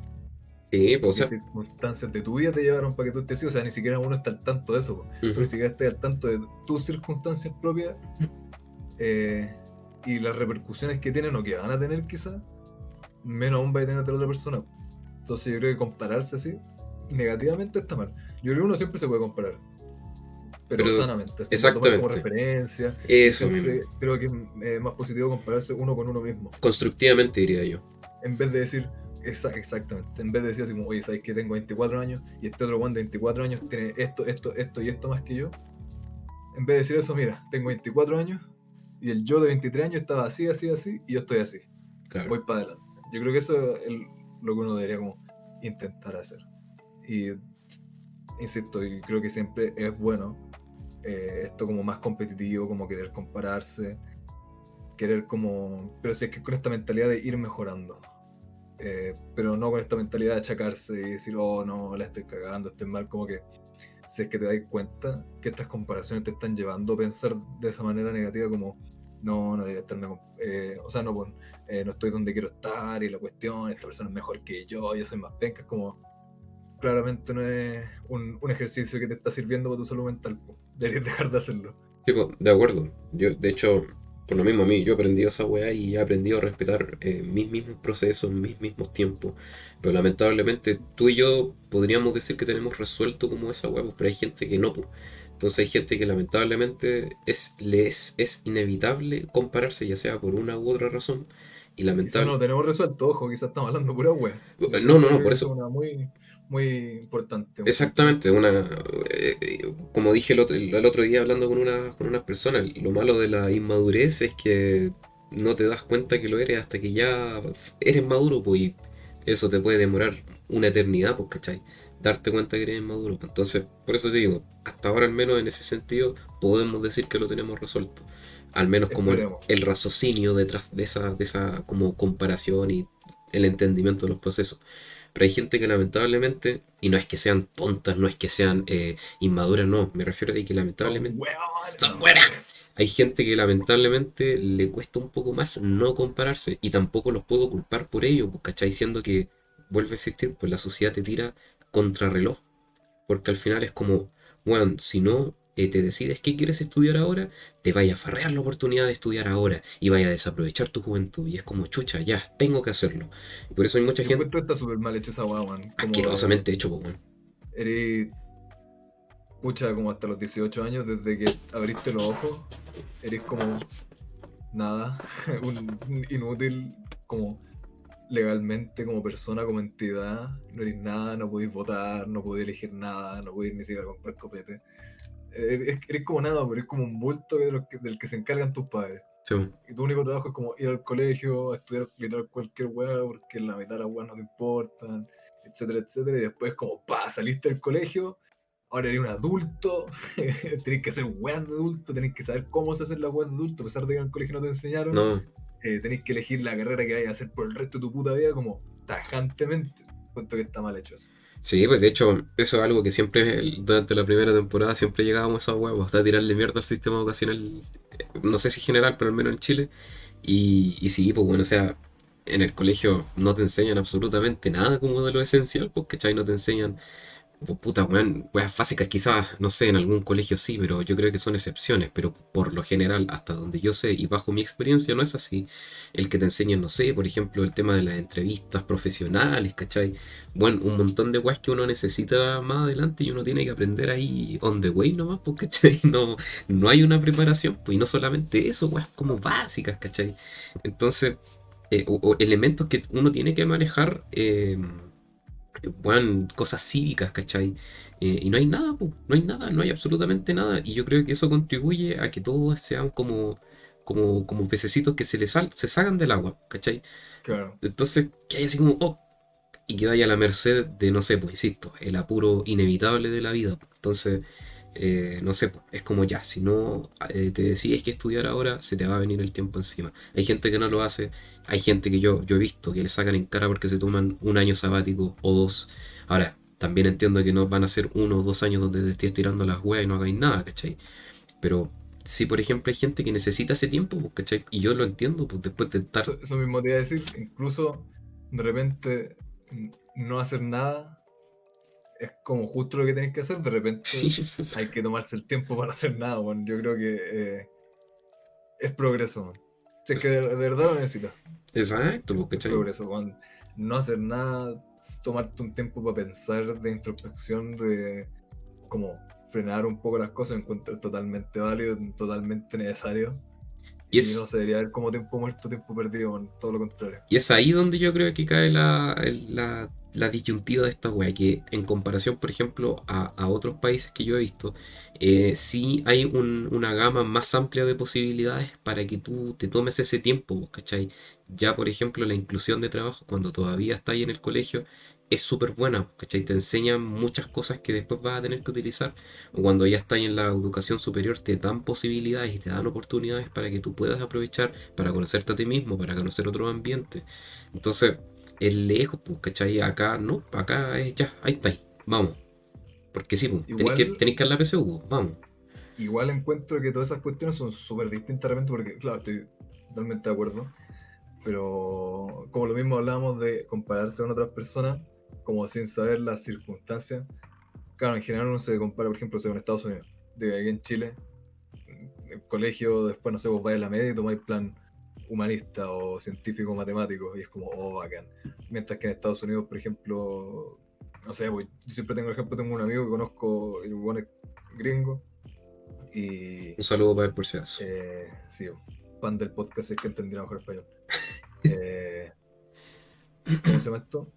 S1: Sí, pues, o
S2: qué
S1: sea,
S2: circunstancias de tu vida te llevaron para que tú estés así, o sea, ni siquiera uno está al tanto de eso. Tú
S1: ujú.
S2: ni siquiera estés al tanto de tus circunstancias propias eh, y las repercusiones que tienen o que van a tener quizás, menos aún va a tener la otra persona. Entonces yo creo que compararse así, negativamente está mal. Yo creo que uno siempre se puede comparar. Pero,
S1: Pero-
S2: sanamente, así como
S1: exactamente.
S2: referencia.
S1: eso
S2: Siempre
S1: mismo.
S2: creo que es eh, más positivo compararse uno con uno mismo.
S1: Constructivamente diría yo.
S2: En vez de decir, exa- exactamente, en vez de decir así como, oye, sabes que tengo 24 años y este otro one de 24 años tiene esto, esto, esto y esto más que yo. En vez de decir eso, mira, tengo 24 años y el yo de 23 años estaba así, así, así y yo estoy así.
S1: Claro.
S2: Voy para adelante. Yo creo que eso es el- lo que uno debería como intentar hacer. Y insisto, y creo que siempre es bueno eh, esto como más competitivo, como querer compararse, querer como... Pero si es que con esta mentalidad de ir mejorando. Eh, pero no con esta mentalidad de achacarse y decir, oh no, la estoy cagando, estoy mal, como que si es que te das cuenta que estas comparaciones te están llevando a pensar de esa manera negativa como, no, no debería estarme, eh, o sea, no, eh, no estoy donde quiero estar y la cuestión, esta persona es mejor que yo, yo soy más penca, es como, claramente no es un, un ejercicio que te está sirviendo para tu salud mental, deberías dejar de hacerlo.
S1: Sí, pues, de acuerdo. Yo, de hecho, por lo mismo a mí, yo he aprendido esa weá y he aprendido a respetar eh, mis mismos procesos, mis mismos tiempos. Pero lamentablemente tú y yo podríamos decir que tenemos resuelto como esa weá, pues, pero hay gente que no. pues. Entonces hay gente que lamentablemente es, le es, es inevitable compararse, ya sea por una u otra razón. Y
S2: no
S1: lamentablemente...
S2: lo tenemos resuelto, ojo, quizás estamos hablando pura wea.
S1: No, no, no, por
S2: es
S1: eso.
S2: una muy, muy importante.
S1: Exactamente, una, eh, como dije el otro, el otro día hablando con, una, con unas personas, lo malo de la inmadurez es que no te das cuenta que lo eres hasta que ya eres maduro, pues y eso te puede demorar una eternidad, pues, ¿cachai? Darte cuenta que eres inmaduro. pues. Entonces, por eso te digo, hasta ahora al menos en ese sentido podemos decir que lo tenemos resuelto. Al menos como el, el raciocinio detrás de esa, de esa como comparación y el entendimiento de los procesos. Pero hay gente que lamentablemente, y no es que sean tontas, no es que sean eh, inmaduras, no, me refiero a que lamentablemente Son buenas. hay gente que lamentablemente le cuesta un poco más no compararse y tampoco los puedo culpar por ello, pues, ¿cachai? Diciendo que vuelve a existir, pues la sociedad te tira contrarreloj, porque al final es como, bueno, si no eh, te decides qué quieres estudiar ahora, te vaya a farrear la oportunidad de estudiar ahora y vaya a desaprovechar tu juventud y es como, chucha, ya, tengo que hacerlo. Y por eso hay mucha
S2: Yo
S1: gente
S2: está súper mal hecho esa man. Como
S1: asquerosamente hecho, pues, bueno.
S2: Eres. Pucha, como hasta los 18 años, desde que abriste los ojos, eres como. Nada. un un inútil, como. Legalmente, como persona, como entidad. No eres nada, no podéis votar, no podéis elegir nada, no podéis ni siquiera comprar copete. Eres, eres como nada, pero eres como un bulto de los que- del que se encargan tus padres.
S1: Sí.
S2: Y tu único trabajo es como ir al colegio, a estudiar literal cualquier weá, porque la mitad de las weas no te importan, etcétera, etcétera. Y después como, pa, saliste del colegio, ahora eres un adulto, tenés que hacer weas de adulto, tenés que saber cómo se hacen las weas de adulto, a pesar de que en el colegio no te enseñaron.
S1: No,
S2: eh, tenéis que elegir la carrera que vayas a hacer por el resto de tu puta vida como tajantemente. Cuento que está mal hecho eso.
S1: Sí, pues de hecho, eso es algo que siempre, durante la primera temporada, siempre llegábamos a huevos, hasta tirarle mierda al sistema educacional, eh, no sé si general, pero al menos en Chile. Y, y sí, pues bueno, o sea, en el colegio no te enseñan absolutamente nada como de lo esencial, pues, ¿cachai? No te enseñan, puta, weón, weas básicas quizás, no sé, en algún colegio sí, pero yo creo que son excepciones, pero por lo general, hasta donde yo sé y bajo mi experiencia, no es así. El que te enseñan, no sé, por ejemplo, el tema de las entrevistas profesionales, ¿cachai? bueno, un montón de weas que uno necesita más adelante y uno tiene que aprender ahí on the way nomás, porque ¿cachai? No, no hay una preparación, pues y no solamente eso, weas como básicas, ¿cachai? Entonces, eh, o, o elementos que uno tiene que manejar, eh, bueno, cosas cívicas, ¿cachai? Eh, y no hay nada, no hay nada, no hay absolutamente nada. Y yo creo que eso contribuye a que todos sean como, como, como pececitos que se les sal- se sacan del agua, ¿cachai?
S2: Claro.
S1: Entonces, que hay así como, oh, y que vaya a la merced de, no sé, pues insisto, el apuro inevitable de la vida. Entonces, eh, no sé, es como ya, si no eh, te decides que estudiar ahora, se te va a venir el tiempo encima. Hay gente que no lo hace, hay gente que yo, yo he visto que le sacan en cara porque se toman un año sabático o dos. Ahora, también entiendo que no van a ser uno o dos años donde te estés tirando las weas y no hagáis nada, ¿cachai? Pero si, por ejemplo, hay gente que necesita ese tiempo, pues, ¿cachai? Y yo lo entiendo, pues después de estar...
S2: Eso, mismo te iba a decir, incluso de repente n- no hacer nada es como justo lo que tenés que hacer, de repente
S1: Sí.
S2: hay que tomarse el tiempo para hacer nada, bueno, yo creo que eh, es progreso, man. Si es que de, de verdad lo necesitas,
S1: Exacto, pues,
S2: es progreso, man. no hacer nada, tomarte un tiempo para pensar de introspección, de como frenar un poco las cosas, encuentro totalmente válido, totalmente necesario.
S1: Y
S2: Y,
S1: es-
S2: no se debería ver como tiempo muerto, tiempo perdido, man, todo lo contrario.
S1: Y es ahí donde yo creo que cae la, la, la disyuntiva de esta wea, que en comparación, por ejemplo, a, a otros países que yo he visto, eh, sí hay un- una gama más amplia de posibilidades para que tú te tomes ese tiempo, ¿cachai? Ya, por ejemplo, la inclusión de trabajo, cuando todavía estás en el colegio, es súper buena, ¿cachai? Te enseñan muchas cosas que después vas a tener que utilizar. O cuando ya estás en la educación superior, te dan posibilidades y te dan oportunidades para que tú puedas aprovechar para conocerte a ti mismo, para conocer otro ambiente. Entonces, es lejos, pues, ¿cachai? Acá no, acá es ya, ahí está, ahí, vamos. Porque sí, pues, tenéis que, tenéis que dar la PSU, pues, vamos.
S2: Igual encuentro que todas esas cuestiones son súper distintas realmente porque, claro, estoy totalmente de acuerdo. Pero como lo mismo hablábamos de compararse con otras personas, como sin saber las circunstancias. Claro, en general uno se compara, por ejemplo, con Estados Unidos. De aquí en Chile, el colegio, después, no sé, vos vais a la media y tomáis plan humanista o científico matemático y es como, oh, bacán. Mientras que en Estados Unidos, por ejemplo, no sé, pues, yo siempre tengo el ejemplo, tengo un amigo que conozco, el bueno gringo, y
S1: Un saludo para él por si acaso.
S2: eh, sí, fan del podcast es que entendiera mejor español. Eh, ¿Cómo se llama esto?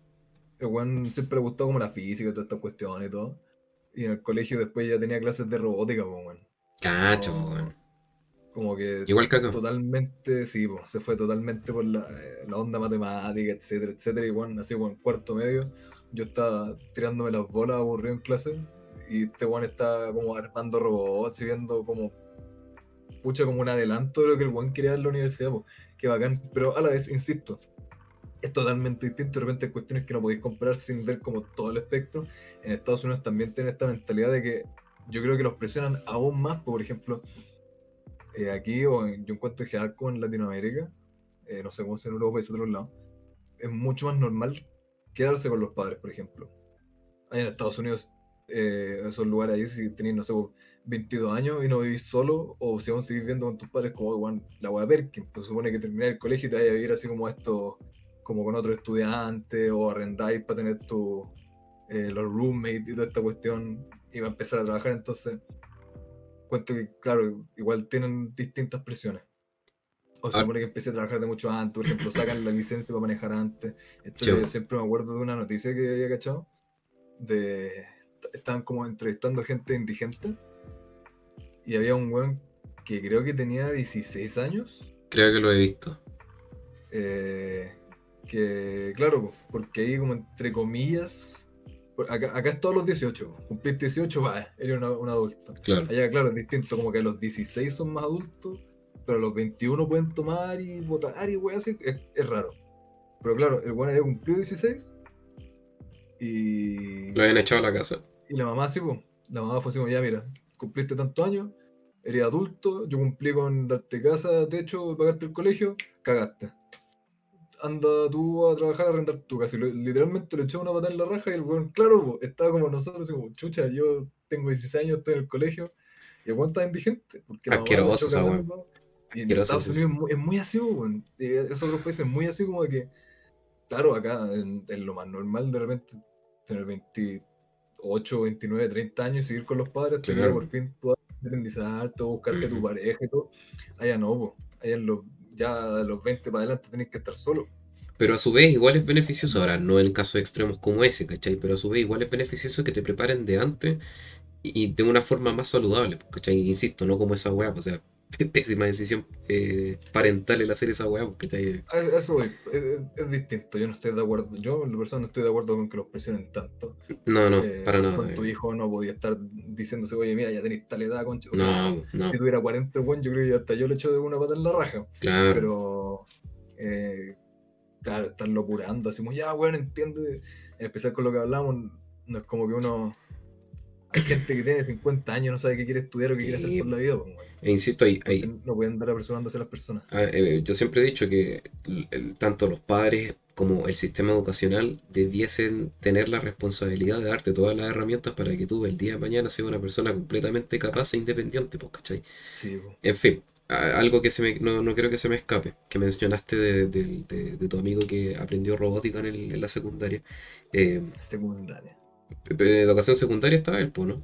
S2: El weón siempre le gustó como la física y todas estas cuestiones y todo. Y en el colegio después ya tenía clases de robótica, pues, weón.
S1: Pues, weón.
S2: Como que
S1: Igual que acá.
S2: totalmente, sí, pues, se fue totalmente por la, eh, la onda matemática, etcétera, etcétera. Y bueno, así en cuarto medio, yo estaba tirándome las bolas aburrido en clase. Y este weón estaba como armando robots y viendo como, pucha, como un adelanto de lo que el weón quería en la universidad, pues, qué bacán. Pero a la vez, insisto, es totalmente distinto. De repente hay cuestiones que no podéis comprar sin ver como todo el espectro. En Estados Unidos también tienen esta mentalidad de que yo creo que los presionan aún más, por ejemplo, eh, aquí o en, yo encuentro en general como en Latinoamérica, eh, no sé cómo es en Europa y en otros lados, es mucho más normal quedarse con los padres, por ejemplo. Allá en Estados Unidos, eh, esos lugares ahí, si tenéis, no sé, 22 años y no vivís solo, o si aún seguís viviendo con tus padres, como igual, la wea Perkin, pues se supone que termináis el colegio y te vayas a vivir así como esto, como con otro estudiante, o arrendáis para tener tu, eh, los roommates y toda esta cuestión, y va a empezar a trabajar, entonces cuento que, claro, igual tienen distintas presiones. O se
S1: Ah.
S2: supone que empecé a trabajar de mucho antes, por ejemplo, sacan la licencia para manejar antes. etc. Yo siempre me acuerdo de una noticia que había cachado, de estaban como entrevistando gente indigente, y había un weón que creo que tenía 16 años,
S1: Creo que lo he visto.
S2: eh, que, claro, po, porque ahí como entre comillas, acá, acá es todos los 18, cumplís 18, va, eres una- un adulto.
S1: Claro.
S2: Allá, claro, es distinto, como que a los 16 son más adultos pero a los 21 pueden tomar y votar y weón así, es, es raro. Pero claro, el weón había cumplido 16 y,
S1: Lo habían echado a la casa.
S2: y la mamá así, pues, la mamá fue así como, ya mira, cumpliste tantos años, eres adulto, yo cumplí con darte casa, techo, pagarte el colegio, cagaste. Anda tú a trabajar a arrendar tu casa. Y lo- literalmente le echó una patada en la raja y el weón, claro, po, estaba como nosotros, así como, chucha, yo tengo 16 años, estoy en el colegio, y el weón indigente. Porque
S1: Asqueroso esa weón.
S2: Y en Estados
S1: es
S2: Unidos es muy, es muy así, weón. Esos otros países es muy así como de que, claro, acá en, en lo más normal de repente tener 28, 29, 30 años y seguir con los padres,
S1: Claro.
S2: por fin tú independizarte, buscarte tu pareja y todo. Allá no, po. allá en los, ya los 20 para adelante tenés que estar solo.
S1: Pero a su vez igual es beneficioso, ahora no en casos extremos como ese, ¿cachai? Pero a su vez igual es beneficioso que te preparen de antes y, de una forma más saludable, ¿cachai? Insisto, no como esa weá, o sea, pésima decisión eh, parental el hacer esa weá,
S2: a eso voy, es, es- distinto, yo no estoy de acuerdo, yo en lo personal no estoy de acuerdo con que los presionen tanto.
S1: No, no,
S2: Eh,
S1: para nada.
S2: Con tu hijo no podía estar diciéndose, oye, mira, ya tenés tal edad, concha. O sea,
S1: No, no,
S2: Si tuviera 40, bueno, yo creo que hasta yo le echo de una pata en la raja.
S1: claro.
S2: pero eh, claro, estarlo apurando, así como, ya, bueno, entiende, en especial con lo que hablamos, no es como que uno, hay gente que tiene 50 años, no sabe qué quiere estudiar o qué quiere hacer por la vida, pues.
S1: E insisto, hay, hay-
S2: Entonces, no pueden andar apresurándose las personas.
S1: Ah, eh, yo siempre he dicho que el- el- tanto los padres como el sistema educacional debiesen tener la responsabilidad de darte todas las herramientas para que tú el día de mañana seas una persona completamente capaz e independiente, pues, ¿cachai?
S2: Sí, pues.
S1: En fin, algo que se me, no, no creo que se me escape, que mencionaste de, de- de- de tu amigo que aprendió robótica en, el- en la secundaria. Eh,
S2: secundaria.
S1: De educación secundaria estaba él, pues, ¿no?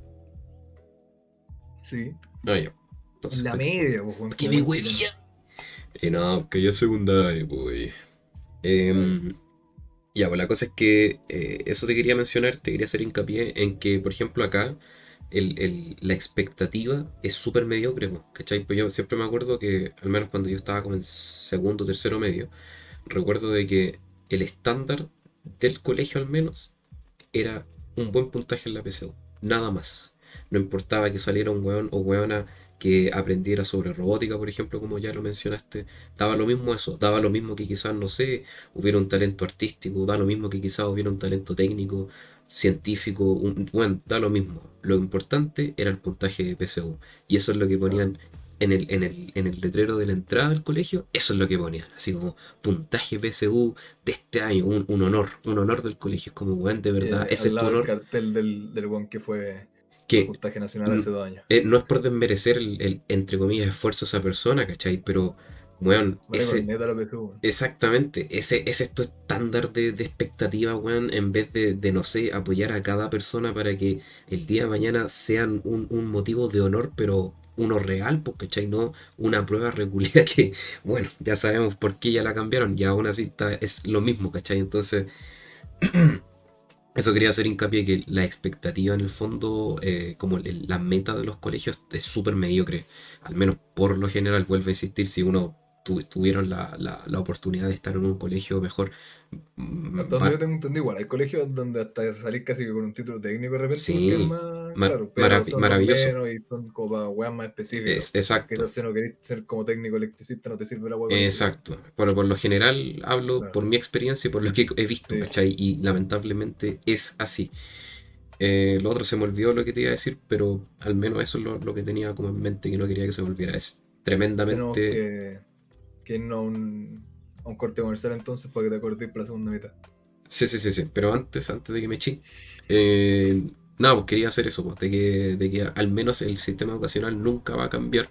S2: Sí,
S1: Ah, ya. Entonces,
S2: en la
S1: pues,
S2: media, pues, weón,
S1: ¿Qué
S2: como
S1: me huevía? Eh, no, que ya secundaria, pues. Em, ya, pues la cosa es que eh, eso te quería mencionar, te quería hacer hincapié en que, por ejemplo, acá el- el- la expectativa es súper mediocre, ¿cachai? Pues yo siempre me acuerdo que, al menos cuando yo estaba como en segundo, tercero medio, recuerdo de que el estándar del colegio al menos era un buen puntaje en la PSU, nada más. No importaba que saliera un weón o weona que aprendiera sobre robótica, por ejemplo, como ya lo mencionaste, daba lo mismo eso, daba lo mismo que quizás, no sé, hubiera un talento artístico, da lo mismo que quizás hubiera un talento técnico, científico, un- bueno, da lo mismo. Lo importante era el puntaje de PSU. Y eso es lo que ponían en el, en el, en el letrero de la entrada al colegio, eso es lo que ponían, así como puntaje PSU de este año, un, un honor, un honor del colegio, es como, weón, de verdad,
S2: Eh,
S1: ese es tu
S2: del
S1: honor,
S2: cartel del, del weón que fue
S1: que
S2: puntaje nacional hace dos años.
S1: eh, no es por desmerecer el, el, entre comillas, esfuerzo de esa persona, ¿cachai? Pero, weón,
S2: Vale,
S1: ese,
S2: PSU.
S1: Exactamente, ese, ese es tu estándar de, de expectativa, weón, en vez de, de, no sé, apoyar a cada persona para que el día de mañana sean un, un motivo de honor, pero uno real, pues, ¿cachai? No una prueba regular que, bueno, ya sabemos por qué ya la cambiaron y aún así es lo mismo, ¿cachai? Entonces, eso quería hacer hincapié que la expectativa en el fondo, eh, como la meta de los colegios es súper mediocre, al menos por lo general, vuelvo a insistir, si uno tu- tuvieron la, la- la oportunidad de estar en un colegio mejor, mm,
S2: donde yo tengo entendido, igual, hay colegios donde hasta salir casi que con un título técnico de repente,
S1: Sí,
S2: porque es más,
S1: ma-
S2: claro, pero
S1: marav-
S2: son
S1: maravilloso.
S2: y son como para weas más específicas.
S1: es, exacto.
S2: Quizás si no querés ser como técnico electricista no te sirve la wea.
S1: Exacto. Bueno, por lo general hablo
S2: Claro.
S1: por mi experiencia y por lo que he visto,
S2: Sí.
S1: ¿cachai? Y lamentablemente es así. Eh, lo otro se me olvidó lo que te iba a decir, pero al menos eso es lo, lo que tenía como en mente que no quería que se me olvidara. Es
S2: Tenemos
S1: tremendamente...
S2: que, que irnos a un, un corte comercial entonces para que te acordes para la segunda mitad.
S1: Sí, sí, sí, sí. Pero antes, antes de que me eché, eh, nada, pues quería hacer eso, pues, de que, al menos el sistema educacional nunca va a cambiar,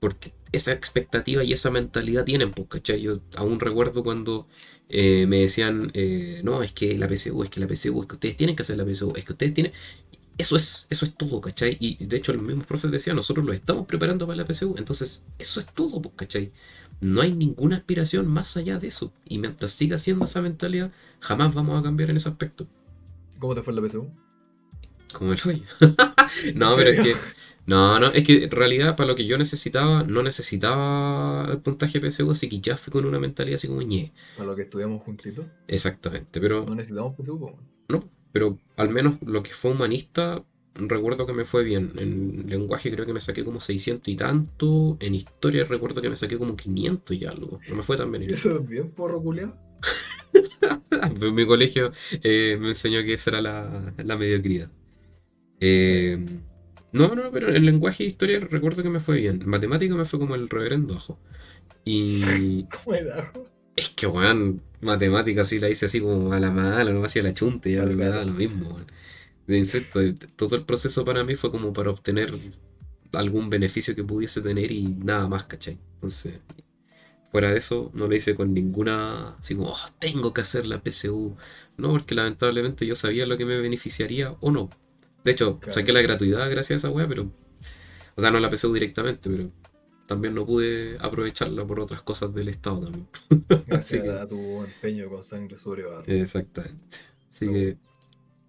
S1: porque esa expectativa y esa mentalidad tienen, pues, ¿cachai? Yo aún recuerdo cuando eh, me decían, eh, no, es que la PSU, es que la PSU, es que ustedes tienen que hacer la PSU, es que ustedes tienen... Eso es, eso es todo, ¿cachai? Y de hecho los mismos profes decían, nosotros lo estamos preparando para la PSU, entonces eso es todo, pues, ¿cachai? No hay ninguna aspiración más allá de eso. Y mientras siga siendo esa mentalidad, jamás vamos a cambiar en ese aspecto.
S2: ¿Cómo te fue en la PSU?
S1: Como el hoyo. no, pero es que. No, no, es que en realidad para lo que yo necesitaba, no necesitaba el puntaje PSU, así que ya fui con una mentalidad así como ñe.
S2: Para lo que estudiamos juntitos.
S1: Exactamente, pero
S2: No necesitamos PSU,
S1: no, pero al menos lo que fue humanista, recuerdo que me fue bien. En lenguaje creo que me saqué como 600 y tanto. En historia recuerdo que me saqué como 500 y algo. No me fue tan bien. en
S2: ¿Eso es bien, porro culiao?
S1: Mi colegio eh, me enseñó que esa era la, la mediocridad. Eh, no, no, pero en lenguaje e historia recuerdo que me fue bien. En matemática me fue como el reverendo ojo. Y
S2: ¿Cómo era?
S1: es que, weón, matemática sí la hice así como a la mala, no hacía la chunta, ya me daba lo mismo, weón. De insisto, todo el proceso para mí fue como para obtener algún beneficio que pudiese tener y nada más, ¿cachai? Entonces, fuera de eso, no lo hice con ninguna, así como, "Oh, tengo que hacer la PSU. No, porque lamentablemente yo sabía lo que me beneficiaría o no. De hecho,
S2: Claro.
S1: saqué la gratuidad gracias a esa weá, pero, o sea, no la PSU directamente, pero también no pude aprovecharla por otras cosas del Estado también.
S2: Gracias
S1: que-
S2: a tu empeño con sangre sobre barro.
S1: Exactamente. Así que,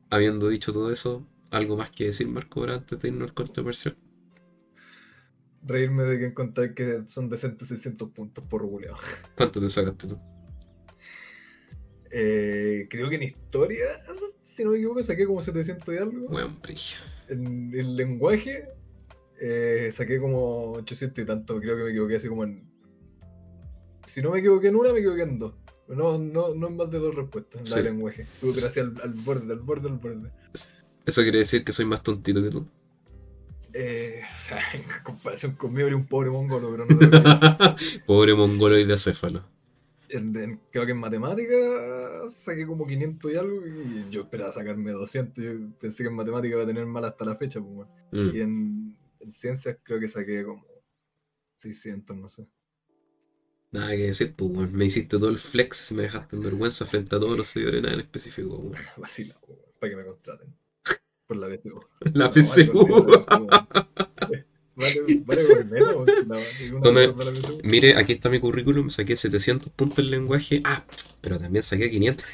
S1: habiendo dicho todo eso, ¿algo más que decir, Marco, ahora antes de irnos al corte comercial?
S2: Reírme de que encontrar que son decentes 600 puntos por culiao.
S1: ¿Cuánto te sacaste tú?
S2: Eh, creo que en historia, si no me equivoco, saqué como 700 y algo.
S1: Brillo.
S2: En el lenguaje, eh, saqué como 800 y tanto. Creo que me equivoqué así como en. Si no me equivoqué en una, me equivoqué en dos. No, no, no en más de dos respuestas en
S1: Sí.
S2: la de lenguaje. Tuve que ir hacia al, al borde, al borde, al borde.
S1: Eso quiere decir que soy más tontito que tú.
S2: Eh, o sea, en comparación conmigo, era un pobre mongolo, pero no.
S1: Pobre mongoloide acéfalo.
S2: En- en- creo que en matemática saqué como 500 y algo y yo esperaba sacarme 200. Yo pensé que en matemática iba a tener mal hasta la fecha. Pues, bueno.
S1: Mm.
S2: Y en, en ciencias creo que saqué como 600, no sé.
S1: Nada que decir, pues, weón. Me hiciste todo el flex, me dejaste en vergüenza frente a todos los seguidores, nada en específico, weón.
S2: Vacila, pues, para que me contraten. Por la PSU.
S1: La
S2: No,
S1: PSU.
S2: vale Vale, vale por menos.
S1: Tome-
S2: PSU.
S1: Mire, aquí está mi currículum, saqué 700 puntos en lenguaje. Ah, pero también saqué 500.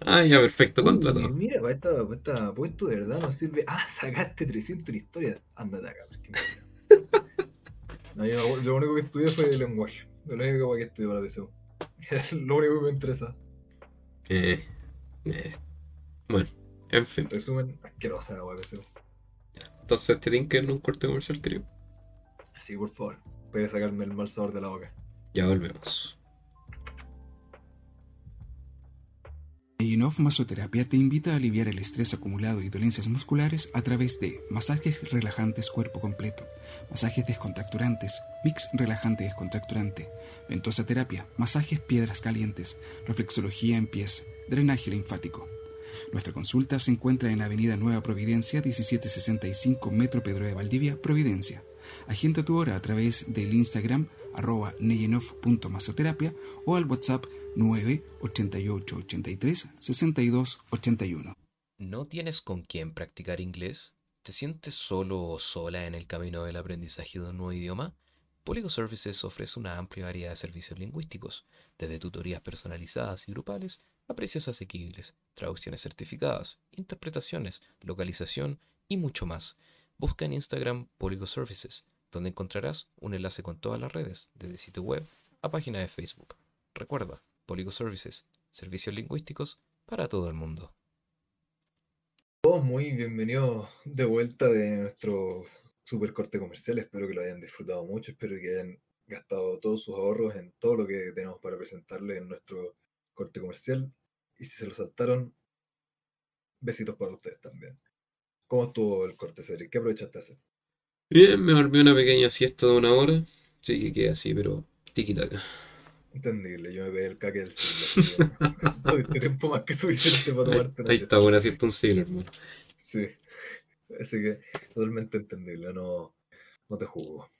S1: ah, ya, perfecto,
S2: Uy,
S1: contratado.
S2: Mira, para esta, para esta puesto de verdad nos sirve. Ah, sacaste 300 en historia. Ándate acá. porque. No, yo, lo único que estudié fue lenguaje. Lo único que estudié para la PSU. lo único que me interesa.
S1: Eh, eh, bueno, en fin.
S2: Resumen, asquerosa la web PSU.
S1: Entonces, ¿te tienen que en un corte comercial, querido?
S2: Sí, por favor. Puedes sacarme el mal sabor de la boca.
S1: Ya volvemos.
S3: Enough Masoterapia te invita a aliviar el estrés acumulado y dolencias musculares a través de masajes relajantes cuerpo completo, masajes descontracturantes, mix relajante descontracturante, ventosa terapia, masajes piedras calientes, reflexología en pies, drenaje linfático. Nuestra consulta se encuentra en la Avenida Nueva Providencia, 1765 Metro Pedro de Valdivia, Providencia. Agenda tu hora a través del Instagram arroba neyenoff.masoterapia o al WhatsApp 988 83 62 81.
S4: ¿No tienes con quién practicar inglés? ¿Te sientes solo o sola en el camino del aprendizaje de un nuevo idioma? Polygo Services ofrece una amplia variedad de servicios lingüísticos, desde tutorías personalizadas y grupales a precios asequibles, traducciones certificadas, interpretaciones, localización y mucho más. Busca en Instagram Polygo Services, donde encontrarás un enlace con todas las redes, desde sitio web a página de Facebook. Recuerda, Polygo Services, servicios lingüísticos para todo el mundo.
S2: Todos muy bienvenidos de vuelta de nuestro super corte comercial. Espero que lo hayan disfrutado mucho. Espero que hayan gastado todos sus ahorros en todo lo que tenemos para presentarles en nuestro corte comercial. Y si se lo saltaron, besitos para ustedes también. ¿Cómo estuvo el corte, Cedric? ¿Qué aprovechaste de hacer?
S1: Bien, me dormí una pequeña siesta de una hora. Sí que queda así, pero tiquitaca.
S2: Entendible, yo me pegué el caque del siglo. Tuviste tiempo más que suficiente para
S1: Ahí,
S2: tomarte
S1: ahí
S2: siesta.
S1: está buena siesta un siglo, hermano.
S2: Sí. Así que totalmente entendible, no, no te juzgo.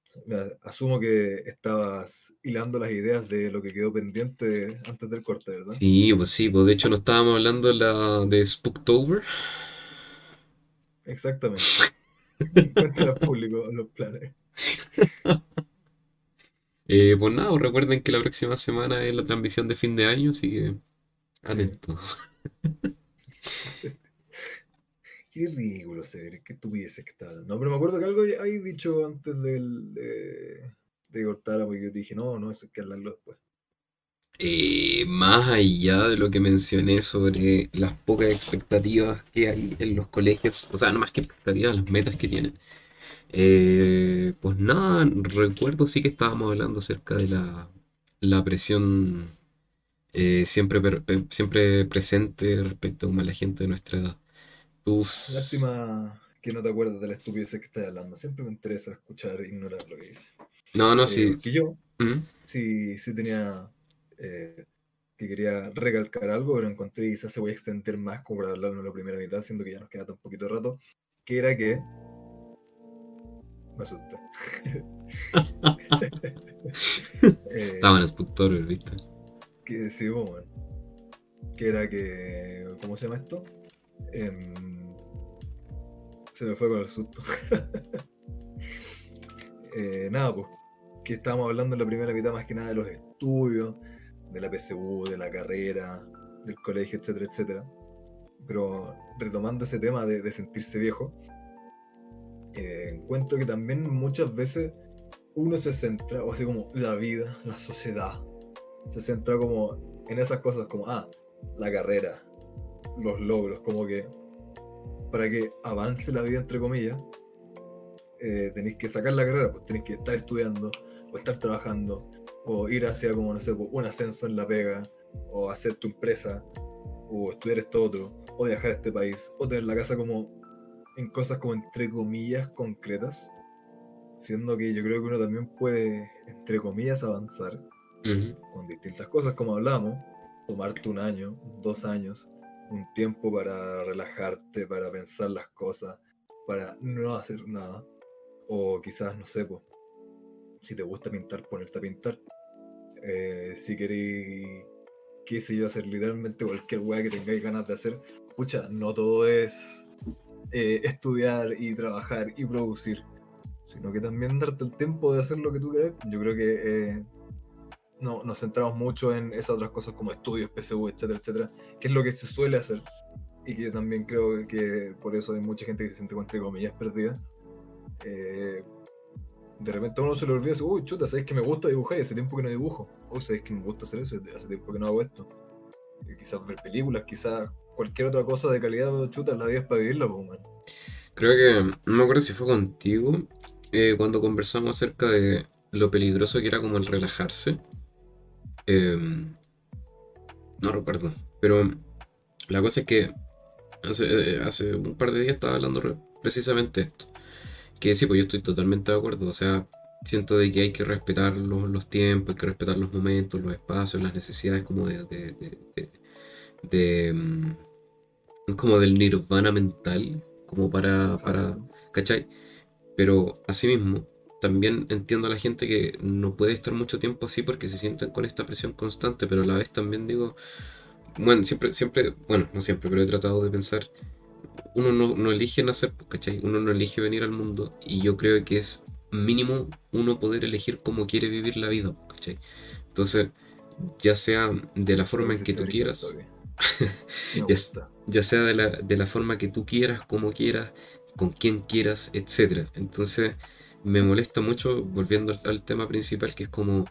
S2: Asumo que estabas hilando las ideas de lo que quedó pendiente antes del corte, ¿verdad?
S1: Sí, pues sí, pues de hecho no estábamos hablando de la de Spooktober.
S2: Exactamente. Al público los planes.
S1: Eh, pues nada, pues recuerden que la próxima semana es la transmisión de fin de año, así que atento.
S2: Qué ridículo, Cedric, qué estupideces que estaba. No, pero me acuerdo que algo habéis dicho antes del, de, de cortar, porque yo dije, no, no, eso hay que hablarlo después.
S1: Eh, más allá de lo que mencioné sobre las pocas expectativas que hay en los colegios, o sea, no más que expectativas, las metas que tienen. Eh, pues nada, recuerdo sí que estábamos hablando acerca de la, la presión eh, siempre, per- siempre presente respecto a la gente de nuestra edad. Tus...
S2: Lástima que no te acuerdas de la estupidez que estás hablando. Siempre me interesa escuchar e ignorar lo que dices.
S1: No, no, sí.
S2: que yo
S1: ¿Mm?
S2: sí, sí tenía eh, que quería recalcar algo, pero encontré que quizás se voy a extender más como para hablarlo en la primera mitad, siendo que ya nos queda tan poquito rato, que era que me asusté.
S1: Estaban en Spector, ¿viste?
S2: que sí, pues, bueno. Que era que. ¿Cómo se llama esto? Em, se me fue con el susto. Eh, nada, pues. Que estábamos hablando en la primera mitad más que nada de los estudios, de la PSU, de la carrera, del colegio, etcétera, etcétera. Pero retomando ese tema de, sentirse viejo, eh, encuentro que también muchas veces uno se centra, o así como la vida, la sociedad, se centra como en esas cosas como, ah, la carrera, los logros, como que para que avance la vida, entre comillas, eh, tenéis que sacar la carrera, pues tenéis que estar estudiando, o estar trabajando, o ir hacia como, no sé, un ascenso en la pega, o hacer tu empresa, o estudiar esto otro, o viajar a este país, o tener la casa como en cosas como entre comillas concretas, siendo que yo creo que uno también puede, entre comillas, avanzar
S1: Ujú.
S2: con distintas cosas, como hablamos, tomarte un año, dos años, un tiempo para relajarte, para pensar las cosas, para no hacer nada. O quizás, no sé, pues, si te gusta pintar, ponerte a pintar. Eh, si queréis, qué sé yo, hacer literalmente cualquier weá que tengáis ganas de hacer, pucha, no todo es eh, estudiar y trabajar y producir, sino que también darte el tiempo de hacer lo que tú querés. Yo creo que eh, no, nos centramos mucho en esas otras cosas como estudios, PSU, etcétera, etcétera, que es lo que se suele hacer. Y que también creo que por eso hay mucha gente que se siente entre comillas perdida. Eh, de repente a uno se le olvida, uy, chuta, sabes que me gusta dibujar y hace tiempo que no dibujo. Uy, sabes que me gusta hacer eso y hace tiempo que no hago esto. Quizás ver películas, quizás cualquier otra cosa de calidad, chuta, la vida es para vivirla, pues, man.
S1: Creo que, no me acuerdo si fue contigo, eh, cuando conversamos acerca de lo peligroso que era como el relajarse. Em, no recuerdo, pero la cosa es que hace, eh, hace un par de días estaba hablando re- precisamente esto. Que sí, pues yo estoy totalmente de acuerdo, o sea, siento de que hay que respetar los, los tiempos, hay que respetar los momentos, los espacios, las necesidades como de, de, de, mm, como del nirvana mental, como para, para, ¿cachai? Pero asimismo, también entiendo a la gente que no puede estar mucho tiempo así porque se sienten con esta presión constante, pero a la vez también digo, bueno, siempre, siempre, bueno, no siempre, pero he tratado de pensar, uno no, no elige nacer, pues, ¿cachai? Uno no elige venir al mundo y yo creo que es mínimo uno poder elegir cómo quiere vivir la vida, pues, ¿cachai? Entonces, ya sea de la forma en que tú quieras, ya sea de la, de la forma que tú quieras, como quieras, con quien quieras, etc. Entonces me molesta mucho, volviendo al, al tema principal, que es como,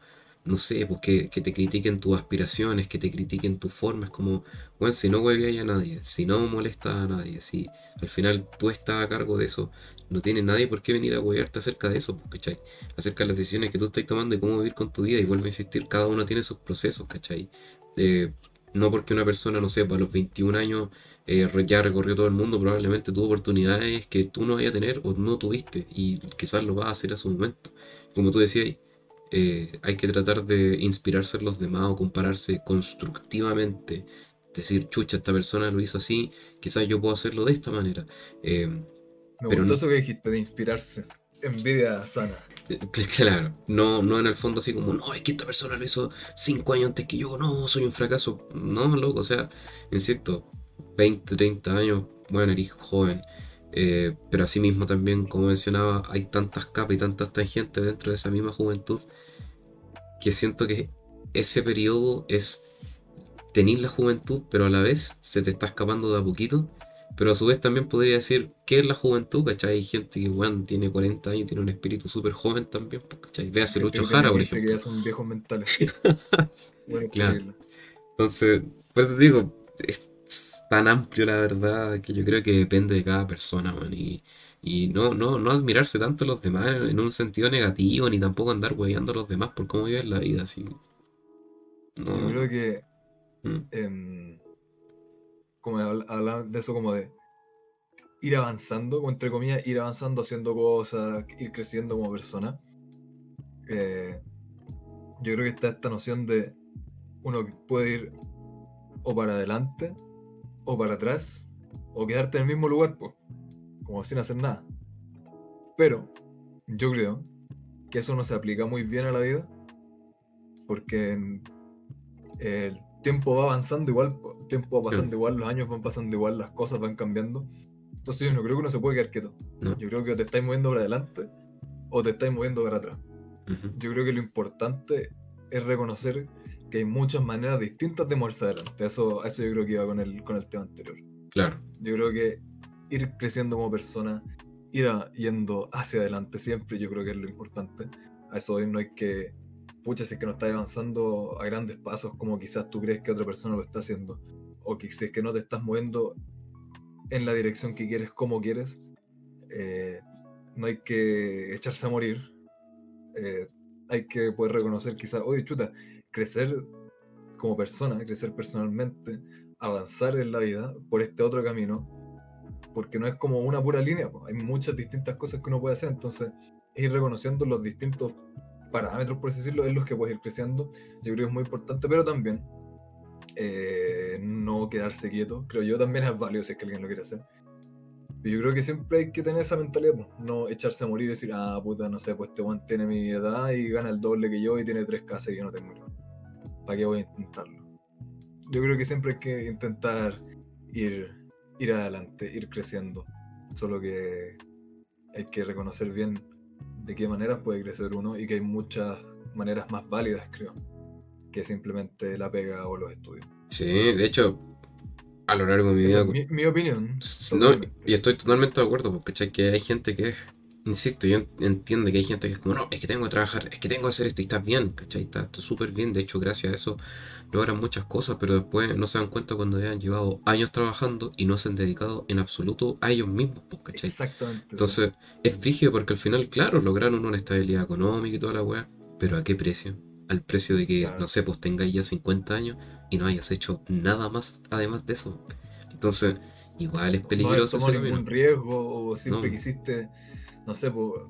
S1: no sé, pues que, te critiquen tus aspiraciones, que te critiquen tu forma, es como, bueno, si no hueveas a nadie, si no molestas a nadie, si al final tú estás a cargo de eso, no tiene nadie por qué venir a huevearte acerca de eso, pues, ¿cachai? Acerca de las decisiones que tú estás tomando y cómo vivir con tu vida, y vuelvo a insistir, cada uno tiene sus procesos, ¿cachai? Eh, no porque una persona, no sé, pues, a los 21 años eh, ya recorrió todo el mundo, probablemente tuvo oportunidades que tú no vayas a tener o no tuviste y quizás lo vas a hacer a su momento. Como tú decías, eh, hay que tratar de inspirarse en los demás o compararse constructivamente. Decir, chucha, esta persona lo hizo así, quizás yo puedo hacerlo de esta manera. Eh,
S2: Me
S1: pero
S2: gustó
S1: no-
S2: eso que dijiste de inspirarse. Envidia sana.
S1: Eh, Claro, no, no en el fondo así como, no, es que esta persona lo hizo cinco años antes que yo, no, soy un fracaso. No, loco, o sea, insisto, 20, 30 años, bueno, eres joven, eh, pero asimismo también, como mencionaba, hay tantas capas y tantas tangentes dentro de esa misma juventud que siento que ese periodo es tener la juventud, pero a la vez se te está escapando de a poquito Pero a su vez también podría decir, ¿qué es la juventud? ¿Cachai? Hay gente que, weón, tiene 40 años y tiene un espíritu súper joven también, pues, ¿cachai? Véase Lucho Jara, por ejemplo.
S2: que ya son viejos mentales. Bueno,
S1: Claro. Entonces, por eso te digo, es tan amplio la verdad que yo creo que depende de cada persona, man. Y, y no, no, no admirarse tanto a los demás en, un sentido negativo, ni tampoco andar hueveando a los demás por cómo viven la vida, así.
S2: Yo creo que
S1: Mm,
S2: em, como habl- hablar de eso como de ir avanzando, entre comillas, ir avanzando haciendo cosas, ir creciendo como persona. eh, yo creo que está esta noción de uno puede ir o para adelante o para atrás o quedarte en el mismo lugar, pues, como sin hacer nada. Pero yo creo que eso no se aplica muy bien a la vida porque el tiempo va avanzando igual, el tiempo va pasando igual, los años van pasando igual, las cosas van cambiando. Entonces yo no creo que uno se puede quedar quieto.
S1: No.
S2: Yo creo que o te estáis moviendo para adelante o te estáis moviendo para atrás.
S1: ujú.
S2: Yo creo que lo importante es reconocer que hay muchas maneras distintas de moverse adelante. Eso, eso yo creo que iba con el, con el tema anterior.
S1: Claro,
S2: Yo creo que ir creciendo como persona, ir a- yendo hacia adelante siempre, yo creo que es lo importante. A eso hoy no hay que, pucha, si es que no estás avanzando a grandes pasos como quizás tú crees que otra persona lo está haciendo, o que si es que no te estás moviendo en la dirección que quieres, como quieres, eh, no hay que echarse a morir. Eh, hay que poder reconocer quizás, oye, chuta, crecer como persona, crecer personalmente, avanzar en la vida por este otro camino, porque no es como una pura línea, po, hay muchas distintas cosas que uno puede hacer, entonces es ir reconociendo los distintos parámetros, por así decirlo, en los que puedes ir creciendo, yo creo que es muy importante, pero también eh, no quedarse quieto, creo yo también es válido si es que alguien lo quiere hacer. Yo creo que siempre hay que tener esa mentalidad, po, no echarse a morir y decir, ah, puta, no sé, pues este weón tiene mi edad y gana el doble que yo y tiene tres casas y yo no tengo. ¿Para qué voy a intentarlo? Yo creo que siempre hay que intentar ir, ir adelante, ir creciendo. Solo que hay que reconocer bien de qué maneras puede crecer uno y que hay muchas maneras más válidas, creo, que simplemente la pega o los estudios.
S1: sí, de hecho, a lo largo de mi
S2: Esa
S1: vida.
S2: es mi, mi opinión.
S1: No, y estoy totalmente de acuerdo, porque ¿cachai? que hay gente que, insisto, yo en- entiendo que hay gente que es como, no, es que tengo que trabajar, es que tengo que hacer esto y estás bien, ¿cachai? Está está súper bien, de hecho, gracias a eso logran muchas cosas, pero después no se dan cuenta cuando ya han llevado años trabajando y no se han dedicado en absoluto a ellos mismos, pues, ¿cachai?
S2: Exactamente.
S1: Entonces, es frígido porque al final, claro, lograron una estabilidad económica y toda la weá, pero ¿a qué precio? Al precio de que,
S2: Claro.
S1: no sé, pues tengáis ya 50 años y no hayas hecho nada más además de eso. Entonces, igual es
S2: no
S1: peligroso ese camino.
S2: ningún riesgo o siempre
S1: No.
S2: quisiste, no sé, pues,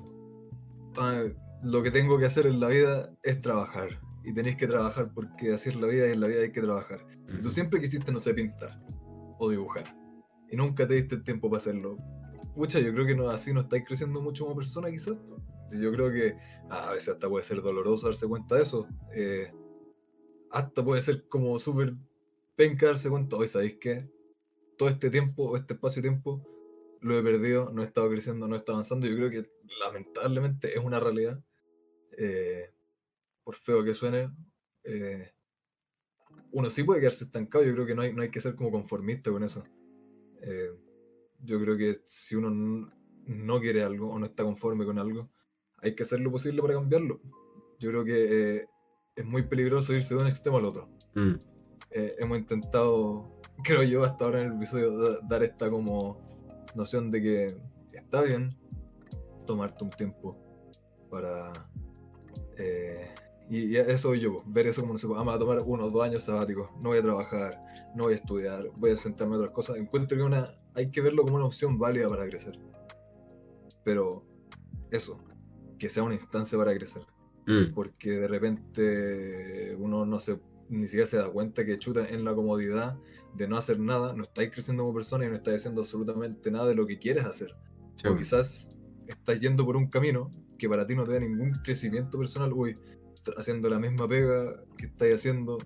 S2: ah, lo que tengo que hacer en la vida es trabajar. Y tenéis que trabajar porque así es la vida y en la vida hay que trabajar. Y tú siempre quisiste, no sé, pintar o dibujar. Y nunca te diste el tiempo para hacerlo. Pucha, yo creo que no, así no estáis creciendo mucho como persona, quizás. Yo creo que ah, a veces hasta puede ser doloroso darse cuenta de eso. Eh, hasta puede ser como súper penca darse cuenta, hoy sabéis que todo este tiempo, o este espacio de tiempo, lo he perdido, no he estado creciendo, no he estado avanzando. Yo creo que lamentablemente es una realidad. Eh, por feo que suene, eh, uno sí puede quedarse estancado. Yo creo que no hay, no hay que ser como conformista con eso. Eh, yo creo que si uno no quiere algo o no está conforme con algo, hay que hacer lo posible para cambiarlo. Yo creo que eh, es muy peligroso irse de un extremo al otro.
S1: Mm,
S2: Eh, hemos intentado, creo yo, hasta ahora en el episodio, da- dar esta como noción de que está bien tomarte un tiempo para... eh, y, y eso yo, ver eso como no sé, vamos a tomar uno o dos años sabáticos, no voy a trabajar, no voy a estudiar, voy a sentarme a otras cosas. Encuentro que una, hay que verlo como una opción válida para crecer. Pero eso, que sea una instancia para crecer
S1: mm,
S2: porque de repente uno no se ni siquiera se da cuenta que chuta en la comodidad de no hacer nada, no estáis creciendo como persona y no estáis haciendo absolutamente nada de lo que quieres hacer.
S1: sí,
S2: O quizás estás yendo por un camino que para ti no te da ningún crecimiento personal, uy, haciendo la misma pega que estáis haciendo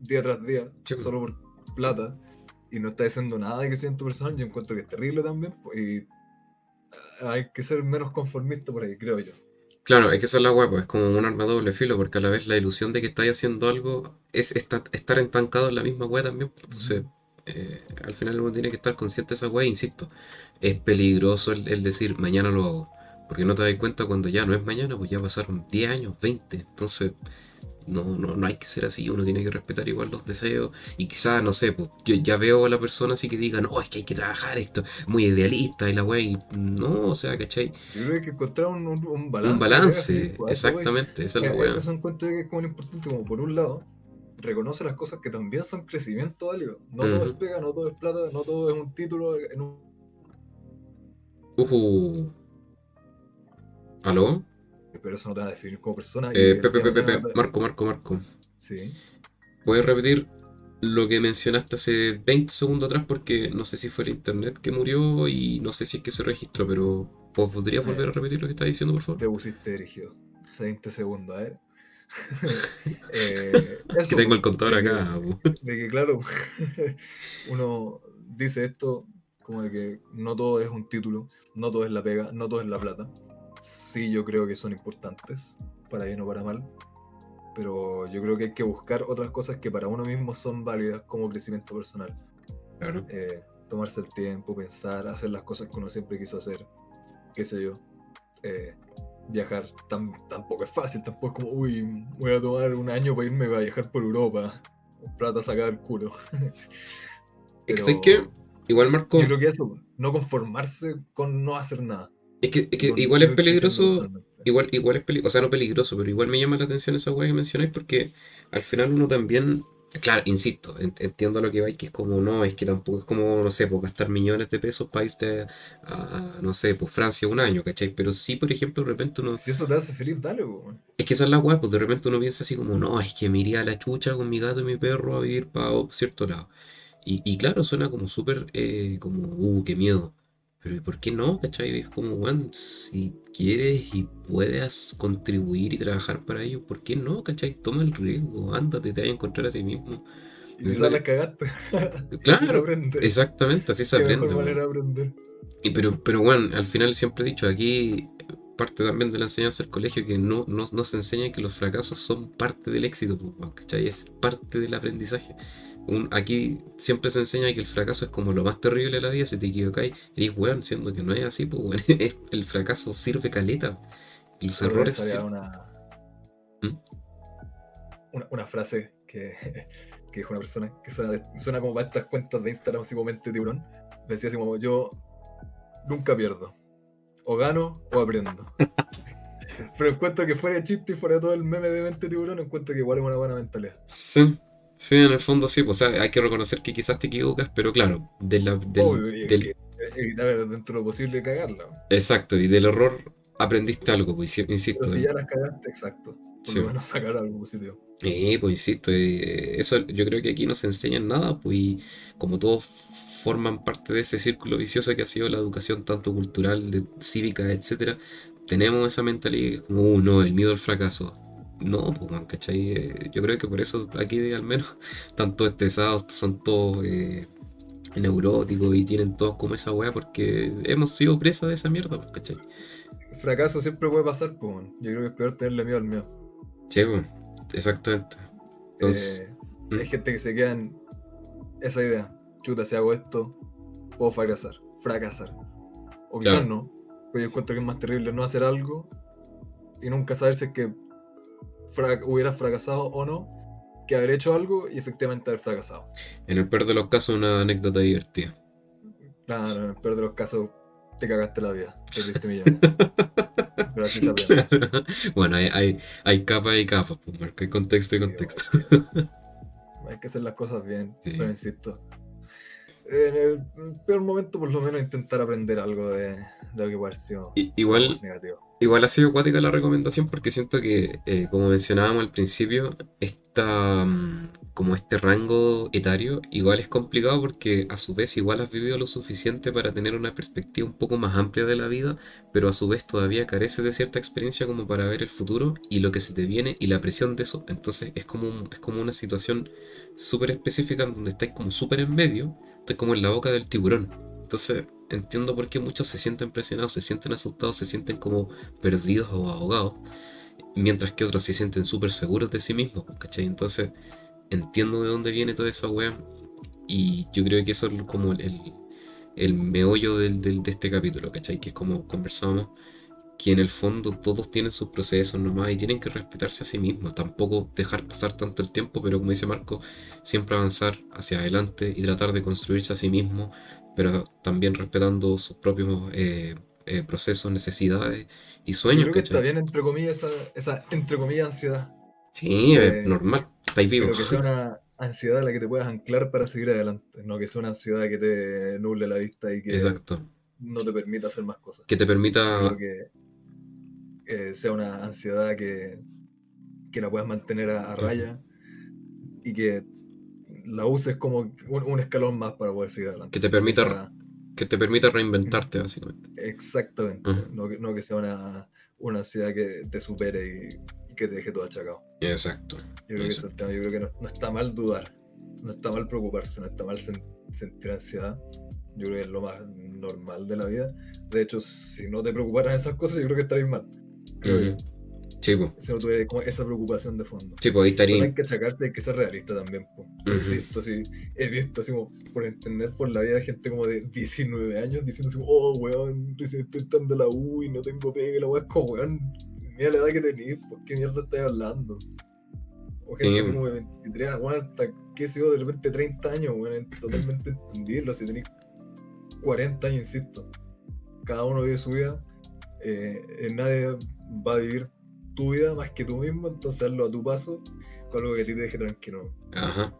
S2: día tras día,
S1: Sí.
S2: solo por plata, y no estáis haciendo nada de crecimiento personal, yo encuentro que es terrible también, pues, y ah, hay que ser menos conformista por ahí, creo yo.
S1: Claro, es que esa es la hueá, pues, es como un arma de doble filo, porque a la vez la ilusión de que estáis haciendo algo es esta- estar estancado en la misma hueá también. pues, Entonces, eh, al final uno tiene que estar consciente de esa weá, insisto. Es peligroso el, el decir mañana lo hago. Porque no te das cuenta cuando ya no es mañana, pues ya pasaron 10 años, 20. Entonces, no, no, no hay que ser así, uno tiene que respetar igual los deseos. Y quizás, no sé, pues yo ya veo a la persona así que diga, no, es que hay que trabajar esto, muy idealista y la weá. Y no, o sea, ¿cachai?
S2: Yo creo que hay que encontrar un, un, un balance.
S1: Un balance.
S2: Pues,
S1: exactamente, esa es la
S2: Eh,
S1: weá.
S2: Eso encuentro que es como lo importante, como por un lado, reconoce las cosas que también son crecimiento válido. No todo es pega, no todo es plata, no todo es un título en un
S1: Ujú. ¿Aló?
S2: Pero eso no te va a definir como persona.
S1: Eh, Pepe,
S2: te-
S1: Marco, Marco, Marco.
S2: Sí.
S1: ¿Puedes repetir lo que mencionaste hace 20 segundos atrás? Porque no sé si fue el internet que murió y no sé si es que se registró, pero ¿vos podrías volver a repetir lo que estás diciendo, por favor?
S2: Te pusiste dirigido. 20 segundos, ¿eh? eh
S1: Que tengo el
S2: de
S1: contador acá.
S2: de que claro, uno dice esto como de que no todo es un título, no todo es la pega, no todo es la plata. Sí, yo creo que son importantes, para bien o para mal, pero yo creo que hay que buscar otras cosas que para uno mismo son válidas como crecimiento personal.
S1: Claro.
S2: Eh, tomarse el tiempo, pensar, hacer las cosas que uno siempre quiso hacer, qué sé yo. Eh, viajar tam- tampoco es fácil, tampoco es como, uy, voy a tomar un año para irme a viajar por Europa, plata sacada del culo.
S1: Es que,
S2: Pero
S1: ¿sabes qué? Igual, Marco,
S2: Yo creo que eso, no conformarse con no hacer nada.
S1: Es que, es que igual es peligroso. Igual, igual es peligroso, o sea, no peligroso, pero igual me llama la atención esa weá que mencionáis porque al final uno también, claro, insisto, en- entiendo lo que vais, que es como, no, es que tampoco es como, no sé, pues gastar millones de pesos para irte a, no sé, pues Francia un año, ¿cachai? Pero sí, por ejemplo, de repente uno,
S2: Si eso te hace feliz, dale, po, weón.
S1: es que esa es la weá, pues de repente uno piensa así como, no, es que me iría a la chucha con mi gato y mi perro a vivir para cierto lado. Y, y claro, suena como súper, eh, como, uh, qué miedo. Pero ¿y por qué no? ¿Cachai? Es como, weón, si quieres y puedes contribuir y trabajar para ello, ¿por qué no? ¿Cachai? Toma el riesgo, ándate, te vas a encontrar a ti mismo.
S2: Y si la cagaste,
S1: Claro, exactamente, así se aprende.
S2: mejor manera de aprender.
S1: Y pero, pero bueno, al final siempre he dicho, aquí parte también de la enseñanza del colegio que no, no, no se enseña que los fracasos son parte del éxito, pues, ¿cachai? Es parte del aprendizaje. Un- aquí siempre se enseña que el fracaso es como lo más terrible de la vida, si te equivocáis, eres weón, siendo que no es así, pues weón, el fracaso sirve caleta. Los
S2: Pero
S1: errores
S2: una,
S1: ¿Mm?
S2: una, una frase que, que dijo una persona que suena, de- suena como para estas cuentas de Instagram, así como mente tiburón. Decía así como: Yo nunca pierdo. O gano o aprendo. Pero encuentro que fuera de chiste y fuera de todo el meme de mente tiburón, encuentro que igual es una buena mentalidad.
S1: Sí, sí, en el fondo sí, pues o sea, hay que reconocer que quizás te equivocas, pero claro, de la- del-
S2: Obvio,
S1: del-
S2: evitar dentro de lo posible cagarla.
S1: exacto, y del error aprendiste algo, pues insi- insisto.
S2: Pero si ya las cagaste, exacto. Por
S1: Sí.
S2: lo menos sacar algo positivo.
S1: Eh, pues insisto, eh, eso yo creo que aquí no se enseña nada, pues y como todos forman parte de ese círculo vicioso que ha sido la educación tanto cultural, de, cívica, etcétera, tenemos esa mentalidad como, uh, no, el miedo al fracaso. No, pues, man, ¿cachai? Eh, yo creo que por eso aquí al menos están todos estresados, son todos eh, neuróticos y tienen todos como esa weá porque hemos sido presa de esa mierda, pues, ¿cachai?
S2: Fracaso siempre puede pasar, pues. bueno. Yo creo que es peor tenerle miedo al miedo.
S1: Sí, pues, exactamente. Entonces,
S2: Eh,
S1: ¿Mm?
S2: Hay gente que se queda en esa idea. Chuta, si hago esto, puedo fracasar. Fracasar. O quizás
S1: Claro.
S2: no. Pero yo encuentro que es más terrible no hacer algo y nunca saber si es que fra- hubieras fracasado o no, que haber hecho algo y efectivamente haber fracasado.
S1: en el peor de los casos, una anécdota divertida.
S2: Claro, en el peor de los casos, te cagaste la vida. Perdiste millones. Pero así se aprende.
S1: bueno, hay, hay, hay capas y capas, pues, Marco, hay contexto y contexto.
S2: Hay que hacer las cosas bien,
S1: Sí.
S2: pero insisto. En el peor momento, por lo menos, intentar aprender algo de, de lo que
S1: I- igual,
S2: negativo.
S1: Igual ha sido acuática la recomendación porque siento que, eh, como mencionábamos al principio, esta, mm, como este rango etario igual es complicado porque a su vez igual has vivido lo suficiente para tener una perspectiva un poco más amplia de la vida, pero a su vez todavía careces de cierta experiencia como para ver el futuro y lo que se te viene y la presión de eso. Entonces es como, un- es como una situación súper específica en donde estáis como súper en medio, estáis como en la boca del tiburón. Entonces entiendo por qué muchos se sienten presionados, se sienten asustados, se sienten como perdidos o ahogados, mientras que otros se sienten súper seguros de sí mismos, ¿cachai? Entonces entiendo de dónde viene toda esa weá. Y yo creo que eso es como el, el meollo del, del- de este capítulo, ¿cachai? Que es como conversamos, que en el fondo todos tienen sus procesos nomás y tienen que respetarse a sí mismos. Tampoco dejar pasar tanto el tiempo, pero como dice Marco, siempre avanzar hacia adelante y tratar de construirse a sí mismo, pero también respetando sus propios eh, eh, procesos, necesidades y sueños,
S2: creo que está bien, entre comillas, esa, esa entre comillas, ansiedad.
S1: Sí, es normal, estáis
S2: Pero
S1: vivos.
S2: que sea una ansiedad a la que te puedas anclar para seguir adelante. No que sea una ansiedad que te nuble la vista y que
S1: Exacto.
S2: no te permita hacer más cosas.
S1: Que te permita.
S2: creo que eh, sea una ansiedad que, que la puedas mantener a, a raya y que la uses como un, un escalón más para poder seguir adelante.
S1: Que te permita,
S2: Esa-
S1: que te permita reinventarte, básicamente.
S2: exactamente.
S1: Ujú.
S2: no, que, no que sea una, una ansiedad que te supere y, y que te deje todo achacado.
S1: Exacto.
S2: Yo creo que,
S1: Eso.
S2: ese es el tema. Yo creo que no, no está mal dudar, no está mal preocuparse, no está mal sen- sentir ansiedad. Yo creo que es lo más normal de la vida. De hecho, si no te preocuparan esas cosas, yo creo que estarías mal. Creo yo.
S1: Sí, pues.
S2: Si no tuvieras como esa preocupación de fondo.
S1: Sí, pues ahí estaría.
S2: hay que achacarse, hay que ser realista también. po.
S1: Ujú.
S2: Insisto, sí, he visto así como por entender por la vida gente como de 19 años diciendo así oh, weón, recién estoy entrando a la U y no tengo pega, y la weón es como, weón, mira la edad que tenés, ¿por qué mierda estás hablando? O gente
S1: Sí,
S2: como de 23, weón, hasta qué sé yo, de repente 30 años, weón, es totalmente entendible, si tenés 40 años, insisto. Cada uno vive su vida, eh, eh, nadie va a vivir tu vida más que tú mismo, entonces hazlo a tu paso, con algo que te deje tranquilo.
S1: Ajá.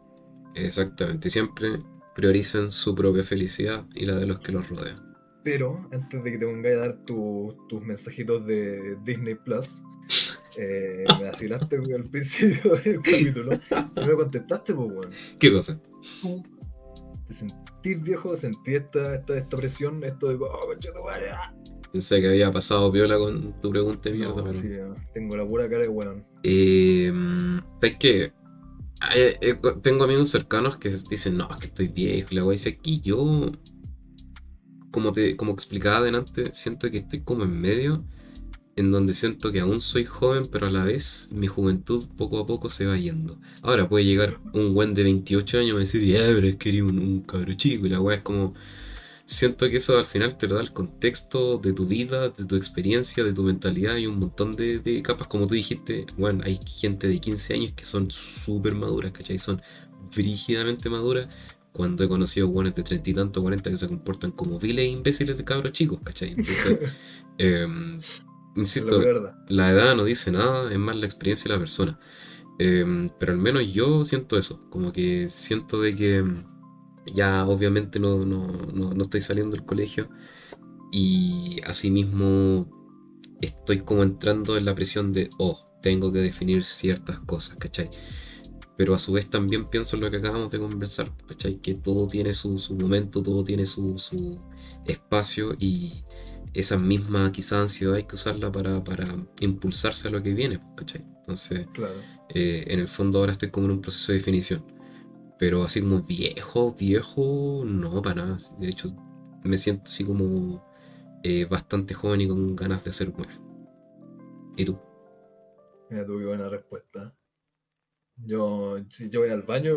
S1: Exactamente. Siempre prioricen su propia felicidad y la de los que los rodean.
S2: Pero antes de que te pongáis a dar tu- tus mensajitos de Disney Plus, eh, me vacilaste al principio del capítulo y me contestaste, pues, weón.
S1: ¿Qué cosa?
S2: Tú te sentís viejo, sentí esta, esta, esta presión, esto de, oh, conchetumare, ah".
S1: Pensé que había pasado viola con tu pregunta de mierda,
S2: No,
S1: pero.
S2: sí, tengo la pura cara de weón.
S1: Eh, es que eh, eh, tengo amigos cercanos que dicen, no, es que estoy viejo. Y la wea dice, aquí yo, como te como explicaba adelante, siento que estoy como en medio, en donde siento que aún soy joven, pero a la vez mi juventud poco a poco se va yendo. Ahora puede llegar un buen de 28 años y me decir, ya, pero es que eres un, un cabro chico. Y la wea es como, siento que eso al final te lo da el contexto de tu vida, de tu experiencia, de tu mentalidad y un montón de, de capas. Como tú dijiste, bueno, hay gente de 15 años que son súper maduras, ¿cachai? Son brígidamente maduras. Cuando he conocido buenos de 30 y tanto, 40 que se comportan como viles e imbéciles de cabros chicos, ¿cachai? Entonces,
S2: Es
S1: insisto,
S2: la
S1: edad no dice nada, es más la experiencia de la persona. Em, pero al menos yo siento eso, como que siento de que em, ya obviamente no, no, no, no estoy saliendo del colegio y asimismo estoy como entrando en la presión de, oh, tengo que definir ciertas cosas, ¿cachai? Pero a su vez también pienso en lo que acabamos de conversar, ¿cachai? Que todo tiene su, su momento, todo tiene su, su espacio y esa misma quizá ansiedad hay que usarla para, para impulsarse a lo que viene, ¿cachai? Entonces,
S2: Claro.
S1: eh, en el fondo ahora estoy como en un proceso de definición. Pero así como viejo, viejo, no, para nada. De hecho, me siento así como eh, bastante joven y con ganas de hacer bueno. ¿Y tú?
S2: Mira, tuve buena respuesta. Yo, si yo voy al baño,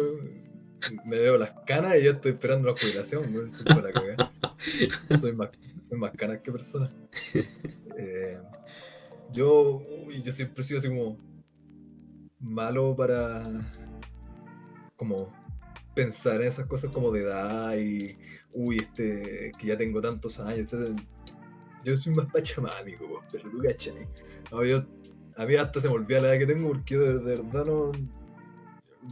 S2: me veo las canas y yo estoy esperando la jubilación, para cagar. Soy más, soy más canas que persona. Eh, yo, uy, yo siempre he sido así como malo para como pensar en esas cosas como de edad y uy, este, que ya tengo tantos años, etcétera. Yo soy más pachamámico, pues, pero tú cachai. No, yo, a mí hasta se me olvida la edad que tengo porque yo de, verdad no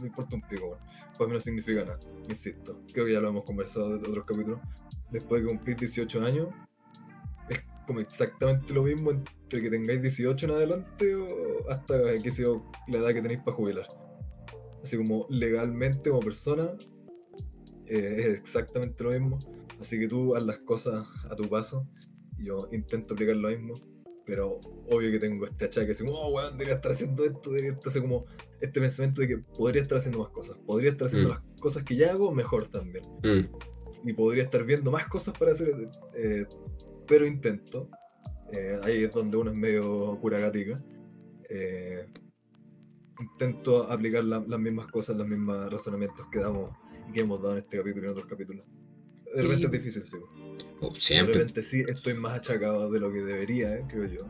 S2: me importa un pico. Para mí no significa nada, insisto. Creo que ya lo hemos conversado en otros capítulos. Después de cumplir 18 años, es como exactamente lo mismo entre que tengáis 18 en adelante o hasta qué sé yo, la edad que tenéis para jubilar. Así como legalmente como persona, eh, es exactamente lo mismo. Así que tú haz las cosas a tu paso. Yo intento aplicar lo mismo. Pero obvio que tengo este achaque así como, oh, weón, debería estar haciendo esto, debería estar así como este pensamiento de que podría estar haciendo más cosas. Podría estar haciendo
S1: Mm.
S2: las cosas que ya hago mejor también.
S1: Mm,
S2: Y podría estar viendo más cosas para hacer, eh, pero intento. Eh, ahí es donde uno es medio pura gatica. Eh, intento aplicar la- las mismas cosas, los mismos razonamientos que damos que hemos dado en este capítulo y en otros capítulos. De repente es difícil, sí.
S1: Oh,
S2: De repente sí estoy más achacado de lo que debería, eh, creo yo.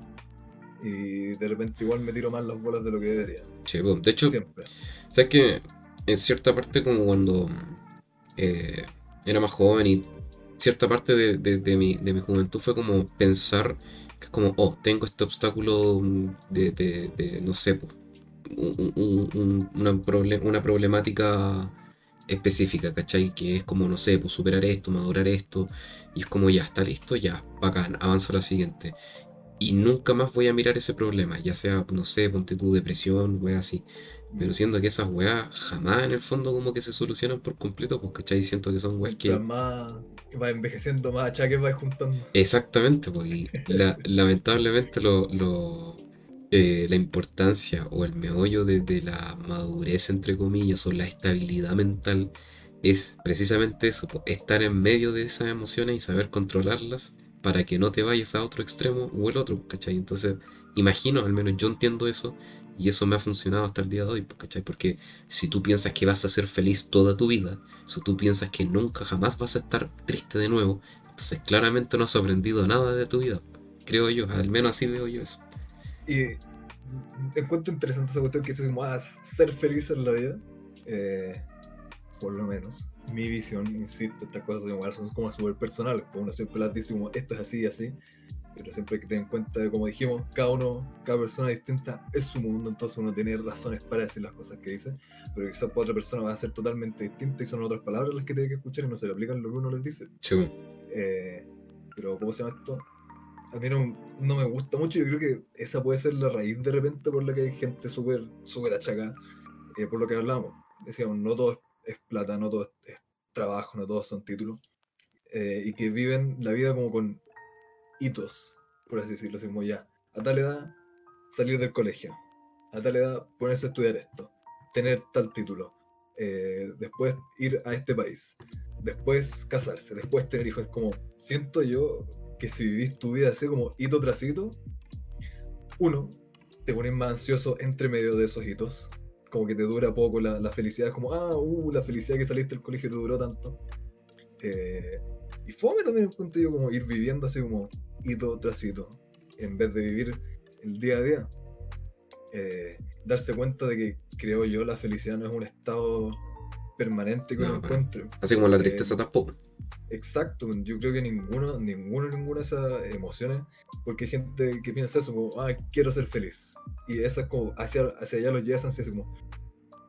S2: Y de repente igual me tiro más las bolas de lo que debería.
S1: Sí, po. de hecho,
S2: Siempre.
S1: ¿sabes que En cierta parte, como cuando eh, era más joven y cierta parte de, de- de mi, de mi juventud fue como pensar que es como, oh, tengo este obstáculo de, de- no sé, po, un- un- un- una, una problemática específica, ¿cachai? Que es como, no sé, pues superar esto, madurar esto, y es como, ya está listo, ya, bacán, avanza a la siguiente. Y nunca más voy a mirar ese problema, ya sea, no sé, ponte tu depresión, wea así. Pero siento que esas weas jamás en el fondo como que se solucionan por completo, pues, ¿cachai? Siento que son weas que...
S2: Más va envejeciendo, más achaques va juntando.
S1: Exactamente, porque la- lamentablemente lo, lo, eh, la importancia o el meollo de, la madurez, entre comillas, o la estabilidad mental es precisamente eso, estar en medio de esas emociones y saber controlarlas para que no te vayas a otro extremo o el otro, ¿cachai? Entonces, imagino, al menos yo entiendo eso y eso me ha funcionado hasta el día de hoy, ¿cachai? Porque si tú piensas que vas a ser feliz toda tu vida, si tú piensas que nunca jamás vas a estar triste de nuevo, entonces claramente no has aprendido nada de tu vida, creo yo, al menos así veo yo eso.
S2: Y encuentro interesante esa cuestión que dice como ah, ser feliz en la vida. Eh, por lo menos. Mi visión, insisto, estas cosas son como súper personales. porque Uno siempre las dice como esto es así y así. Pero siempre hay que tener en cuenta de, como dijimos, cada uno, cada persona distinta es su mundo, entonces uno tiene razones para decir las cosas que dice, pero quizás para otra persona va a ser totalmente distinta y son otras palabras las que tiene que escuchar y no se le aplican lo que uno les dice.
S1: Sí.
S2: Eh, pero, ¿cómo se llama esto? A mí no, me gusta mucho. Yo creo que esa puede ser la raíz de repente por la que hay gente súper súper achacada. eh, por lo que hablamos. Decíamos, no todo es, plata, no todo es trabajo, no todos son títulos. eh, y que viven la vida como con hitos, por así decirlo. Así como ya, a tal edad, salir del colegio. A tal edad, ponerse a estudiar esto. Tener tal título. eh, después ir a este país después casarse, después tener hijos. Es como, siento yo que si vivís tu vida así como hito tras hito, uno, te pones más ansioso entre medio de esos hitos. Como que te dura poco la, la felicidad. Es como, ah, uh, la felicidad que saliste del colegio te duró tanto. Eh, y fome también encuentro yo como ir viviendo así como hito tras hito, en vez de vivir el día a día. Eh, darse cuenta de que, creo yo, la felicidad no es un estado permanente que
S1: No,
S2: uno encuentre.
S1: Así como la
S2: Eh,
S1: tristeza tampoco.
S2: Exacto, yo creo que ninguno, ninguno, ninguna de esas emociones, porque hay gente que piensa eso como, ah, quiero ser feliz. Y esa es como, hacia, hacia allá los llevan así como,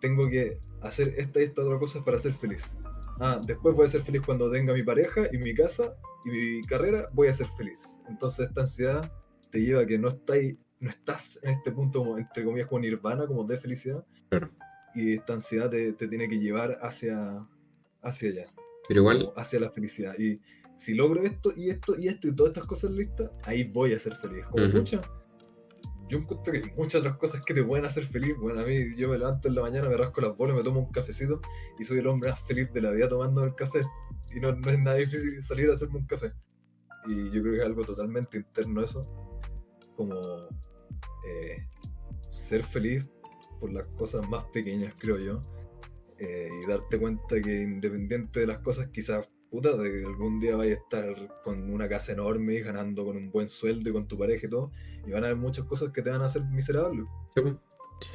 S2: tengo que hacer esta y esta otra cosa para ser feliz. Ah, después voy a ser feliz cuando tenga mi pareja y mi casa y mi carrera, voy a ser feliz. Entonces esta ansiedad te lleva a que no, estáis, no estás en este punto como, entre comillas, como nirvana, como de felicidad.
S1: Claro.
S2: Y esta ansiedad te, te tiene que llevar hacia, hacia allá
S1: Pero igual,
S2: hacia la felicidad. Y si logro esto y esto y esto y todas estas cosas listas, ahí voy a ser feliz. Como
S1: Ujú.
S2: mucha. Yo encuentro que hay muchas otras cosas que te pueden hacer feliz. Bueno, a mí yo me levanto en la mañana, me rasco las bolas, me tomo un cafecito y soy el hombre más feliz de la vida tomando el café. Y no, no es nada difícil salir a hacerme un café. Y yo creo que es algo totalmente interno eso. Como eh, ser feliz por las cosas más pequeñas, creo yo eh, y darte cuenta que independiente de las cosas, quizás, puta, de que algún día vayas a estar con una casa enorme y ganando con un buen sueldo y con tu pareja y todo, y van a haber muchas cosas que te van a hacer miserable.
S1: sí,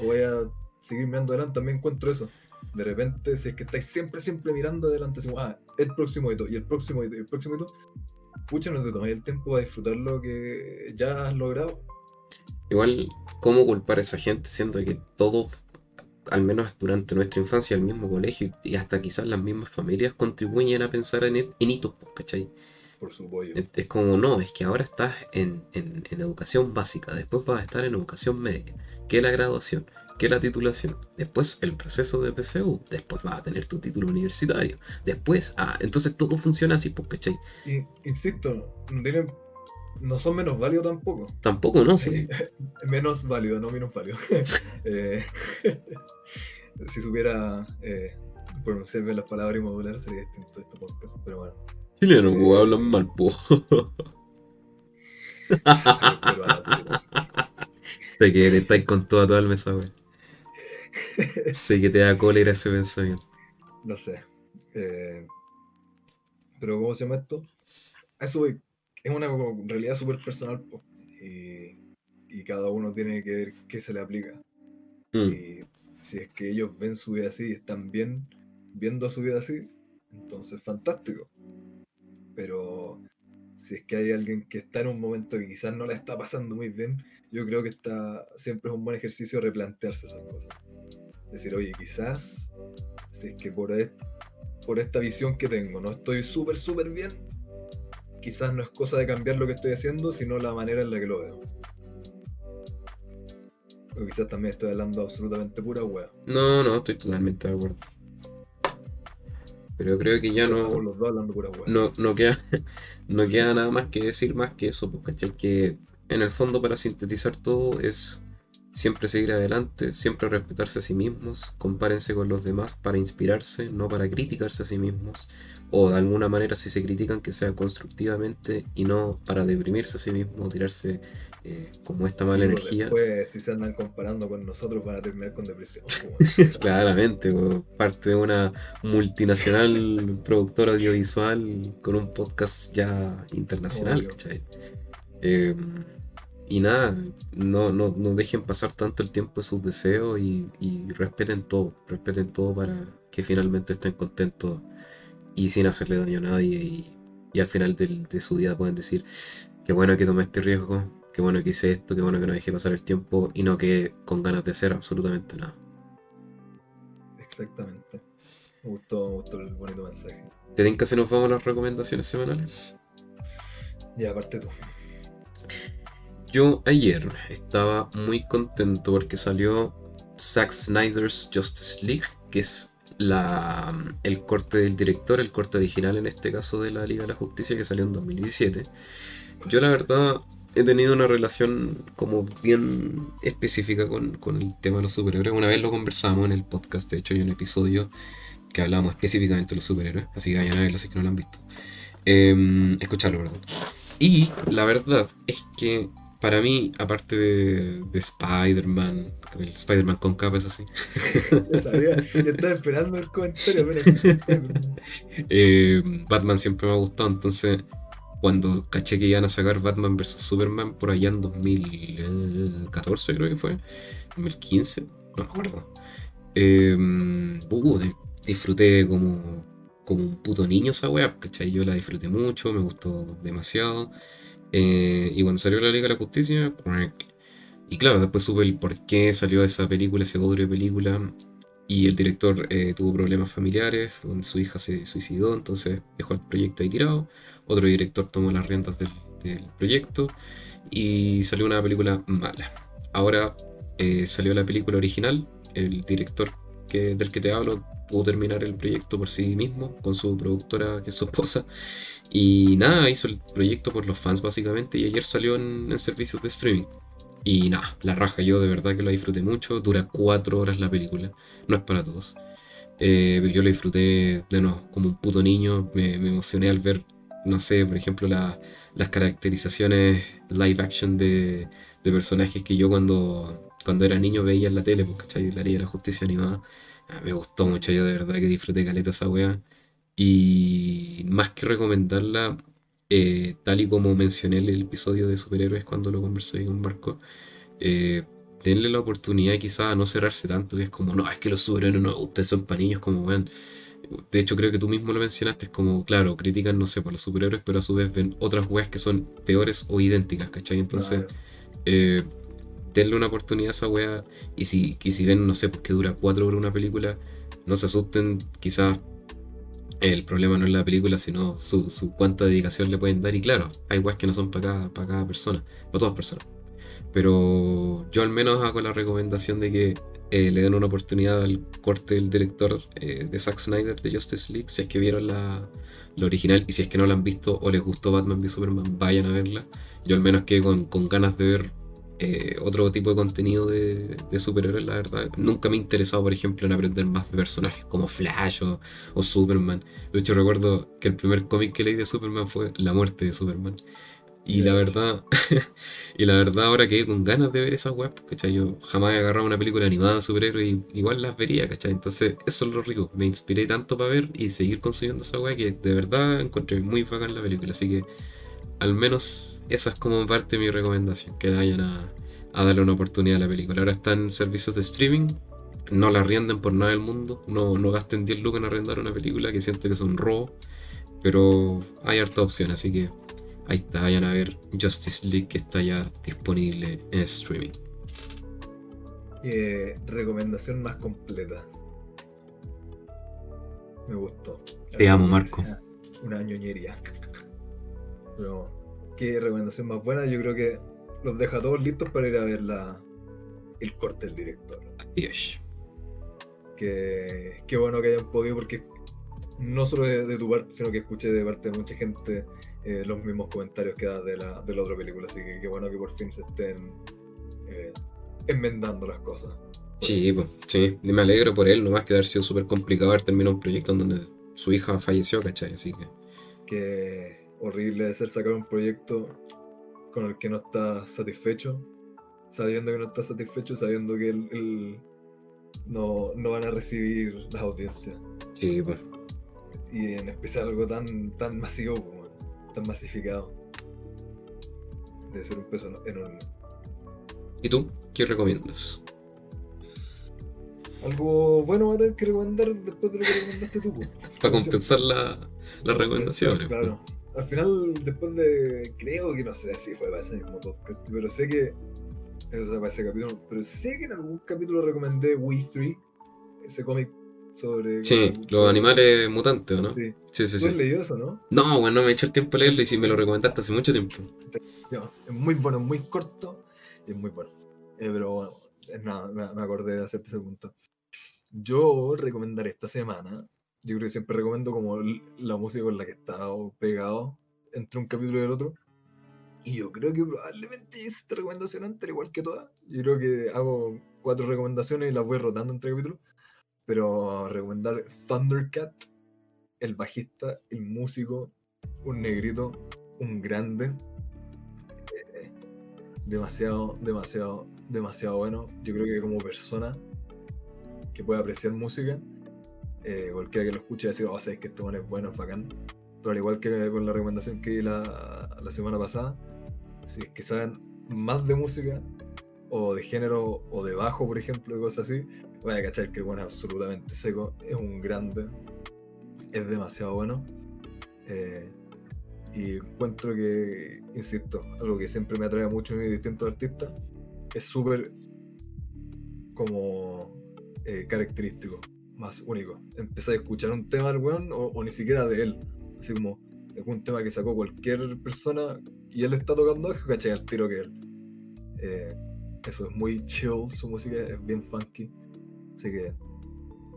S2: O voy a seguir mirando adelante, también encuentro eso. De repente, si es que estáis siempre, siempre mirando adelante, así como, ah, el próximo hito, y el próximo hito, y el próximo hito, pucha, no te tomáis el tiempo para disfrutar lo que ya has logrado.
S1: igual, ¿cómo culpar a esa gente siendo que todos, al menos durante nuestra infancia, el mismo colegio y hasta quizás las mismas familias contribuyen a pensar en, en hitos, pues, ¿cachai?
S2: Por su pollo.
S1: Es como, no, es que ahora estás en, en- en educación básica, después vas a estar en educación media, que la graduación, que la titulación, después el proceso de PCU, después vas a tener tu título universitario, después, ah, entonces todo funciona así, pues, ¿cachai?
S2: Y, insisto, no, tienen, no son menos válidos tampoco.
S1: Tampoco, ¿no? Sí.
S2: menos válido, no menos válido. Eh, si supiera eh, pronunciar bien las palabras y modular sería distinto este podcast, pero bueno.
S1: Chileno, pues, hablan mal, po. Sé que te estáis con toda, toda el mesa, güey. Sé que te da cólera ese pensamiento.
S2: No sé. Eh, pero, ¿cómo se llama esto? A Eso voy. Es una realidad súper personal po, y, y cada uno tiene que ver qué se le aplica.
S1: Mm.
S2: Y si es que ellos ven su vida así y están bien viendo su vida así, entonces fantástico. Pero si es que hay alguien que está en un momento que quizás no la está pasando muy bien, yo creo que está siempre es un buen ejercicio replantearse esas cosas. Decir, oye, quizás si es que por, es- por esta visión que tengo no estoy súper, súper bien, quizás no es cosa de cambiar lo que estoy haciendo, sino la manera en la que lo veo. O quizás también estoy hablando absolutamente pura hueá.
S1: No, no, estoy totalmente de acuerdo. Pero creo que ya no,
S2: los dos hablando pura
S1: no, no queda, no queda nada más que decir más que eso, porque que en el fondo para sintetizar todo es siempre seguir adelante, siempre respetarse a sí mismos, compárense con los demás para inspirarse, no para criticarse a sí mismos, o de alguna manera si se critican que sea constructivamente y no para deprimirse a sí mismo o tirarse eh, como esta mala
S2: Sí,
S1: energía.
S2: Después, si se andan comparando con nosotros, van a terminar con depresión.
S1: Claramente, parte de una multinacional productora audiovisual con un podcast ya internacional. ¿cachai? Eh, y nada, no, no, no dejen pasar tanto el tiempo de sus deseos y, y respeten todo, respeten todo para que finalmente estén contentos y sin hacerle daño a nadie y, y al final del- de su vida pueden decir, qué bueno que tomé este riesgo, qué bueno que hice esto, qué bueno que no dejé pasar el tiempo y no que con ganas de hacer absolutamente nada.
S2: Exactamente. Me gustó, me gustó el bonito mensaje.
S1: ¿Te tinca si nos vamos a las recomendaciones semanales?
S2: Y aparte tú.
S1: Yo ayer estaba muy contento porque salió Zack Snyder's Justice League, que es el corte del director, el corte original en este caso de la Liga de la Justicia que salió en 2017. Yo la verdad he tenido una relación como bien específica con, el tema de los superhéroes. Una vez lo conversamos en el podcast, de hecho hay un episodio que hablamos específicamente de los superhéroes, así que vayan a verlo si no lo han visto. Eh, escucharlo. Y la verdad es que para mí, aparte de, de Spider-Man, el Spider-Man con capa, eso sí,
S2: sabía, estaba esperando el comentario. Pero...
S1: eh, Batman siempre me ha gustado, entonces cuando caché que iban a sacar Batman vs. Superman por allá en 2014 creo que fue, 2015, no me acuerdo. Eh, uh, di- disfruté como, como un puto niño esa wea, ¿cachai? Yo la disfruté mucho, me gustó demasiado. Eh, y cuando salió la Liga de la Justicia, y claro, después supe el por qué salió esa película, ese bodrio de película. Y el director eh, tuvo problemas familiares, donde su hija se suicidó, entonces dejó el proyecto ahí tirado. Otro director tomó las riendas del, proyecto y salió una película mala. Ahora eh, salió la película original, el director del que te hablo pudo terminar el proyecto por sí mismo, con su productora, que es su esposa. Y nada, hizo el proyecto por los fans básicamente y ayer salió en, servicios de streaming. Y nada, la raja, yo de verdad que la disfruté mucho. Dura cuatro horas la película, no es para todos. Eh, yo la disfruté de nuevo, como un puto niño. Me, me emocioné al ver, no sé, por ejemplo, la- las caracterizaciones live action de, de personajes que yo cuando, cuando era niño veía en la tele, pues, ¿cachai? La Liga de la Justicia animada. Ah, me gustó mucho, yo de verdad que disfruté caleta esa wea. Y más que recomendarla, eh, tal y como mencioné en el episodio de superhéroes cuando lo conversé con Marco, eh, denle la oportunidad quizás a no cerrarse tanto, que es como, no, es que los superhéroes no, ustedes son para niños, como weón. De hecho, creo que tú mismo lo mencionaste, es como, claro, critican, no sé, por los superhéroes, pero a su vez ven otras weas que son peores o idénticas, ¿cachai? Entonces,
S2: Claro.
S1: eh, denle una oportunidad a esa wea. Y si, y si ven, no sé, porque dura cuatro horas una película, no se asusten, quizás el problema no es la película, sino su, su cuánta dedicación le pueden dar. Y claro, hay weas que no son para cada, para cada persona, para todas personas. Pero yo al menos hago la recomendación de que eh, le den una oportunidad al corte del director eh, de Zack Snyder de Justice League, si es que vieron la, la original y si es que no la han visto o les gustó Batman v Superman, vayan a verla. Yo al menos que con, con ganas de ver eh, otro tipo de contenido de, de superhéroes, la verdad. Nunca me he interesado, por ejemplo, en aprender más de personajes como Flash o, o Superman. De hecho, recuerdo que el primer cómic que leí de Superman fue La muerte de Superman. Y la verdad, y la verdad ahora quedé con ganas de ver esas weas, ¿cachai? Yo jamás he agarrado una película animada de superhéroes y igual las vería, ¿cachai? Entonces, eso es lo rico. Me inspiré tanto para ver y seguir consumiendo esa wea que de verdad encontré muy bacán la película. Así que, al menos, esa es como parte de mi recomendación, que vayan a, a darle una oportunidad a la película. Ahora está en servicios de streaming, no la arrienden por nada del mundo, no, no gasten 10 lucas en arrendar una película que siento que es un robo, pero hay harta opción, así que ahí está, vayan a ver Justice League que está ya disponible en streaming.
S2: Eh, recomendación más completa. Me gustó.
S1: Te amo, Marco.
S2: Una, una ñoñería. Pero, qué recomendación más buena. Yo creo que los deja todos listos para ir a ver la, el corte del director.
S1: Adiós.
S2: Que, qué bueno que hayan podido, porque no solo de, de tu parte, sino que escuché de parte de mucha gente eh, los mismos comentarios que das de la, de la otra película. Así que qué bueno que por fin se estén eh, enmendando las cosas.
S1: Sí, pues, sí, me alegro por él, nomás que haber sido súper complicado haber terminado un proyecto en donde su hija falleció, ¿cachai? Así que.
S2: Que horrible de ser sacar un proyecto con el que no está satisfecho, sabiendo que no está satisfecho, sabiendo que él no, no van a recibir las audiencias.
S1: Sí, pues.
S2: Y en especial algo tan, tan masivo, tan masificado. Debe ser un peso enorme.
S1: ¿Y tú? ¿Qué recomiendas?
S2: Algo bueno va a tener que recomendar después de lo que recomendaste tú.
S1: Para compensar la, las recomendaciones. pues.
S2: Al final, después de. Creo que no sé si fue para ese mismo podcast, pero sé que. O sea, para ese capítulo. Pero sé que en algún capítulo recomendé We 3, ese cómic sobre.
S1: Sí, los animales mutantes, ¿o no?
S2: Sí.
S1: Sí, sí,
S2: ¿Tú
S1: sí.
S2: has leído eso, no?
S1: No, bueno, no me he hecho el tiempo a leerlo y sí me lo recomendaste hace mucho tiempo.
S2: No, es muy bueno, es muy corto y es muy bueno. Eh, pero bueno, nada, me, me acordé de hacerte ese punto. Yo recomendaré esta semana, yo creo que siempre recomiendo como la música con la que he estado pegado entre un capítulo y el otro. Y yo creo que probablemente hice esta recomendación antes, al igual que todas. Yo creo que hago cuatro recomendaciones y las voy rotando entre capítulos. Pero recomendar Thundercat, el bajista, el músico, un negrito, un grande, eh, demasiado, demasiado, demasiado bueno. Yo creo que como persona que puede apreciar música, eh, cualquiera que lo escuche va a decir, oh, sabes que este man es bueno, es bacán. Pero al igual que con la recomendación que di la, la semana pasada, si es que saben más de música, o de género, o de bajo, por ejemplo, y cosas así, voy a cachar que el bueno es absolutamente seco, es un grande, es demasiado bueno. Eh, y encuentro que, insisto, algo que siempre me atrae mucho en distintos artistas, es súper como eh, característico, más único. Empecé a escuchar un tema del weón, o, o ni siquiera de él, así como algún tema que sacó cualquier persona y él está tocando, caché al tiro que él. Eh, eso es muy chill, su música es bien funky, así que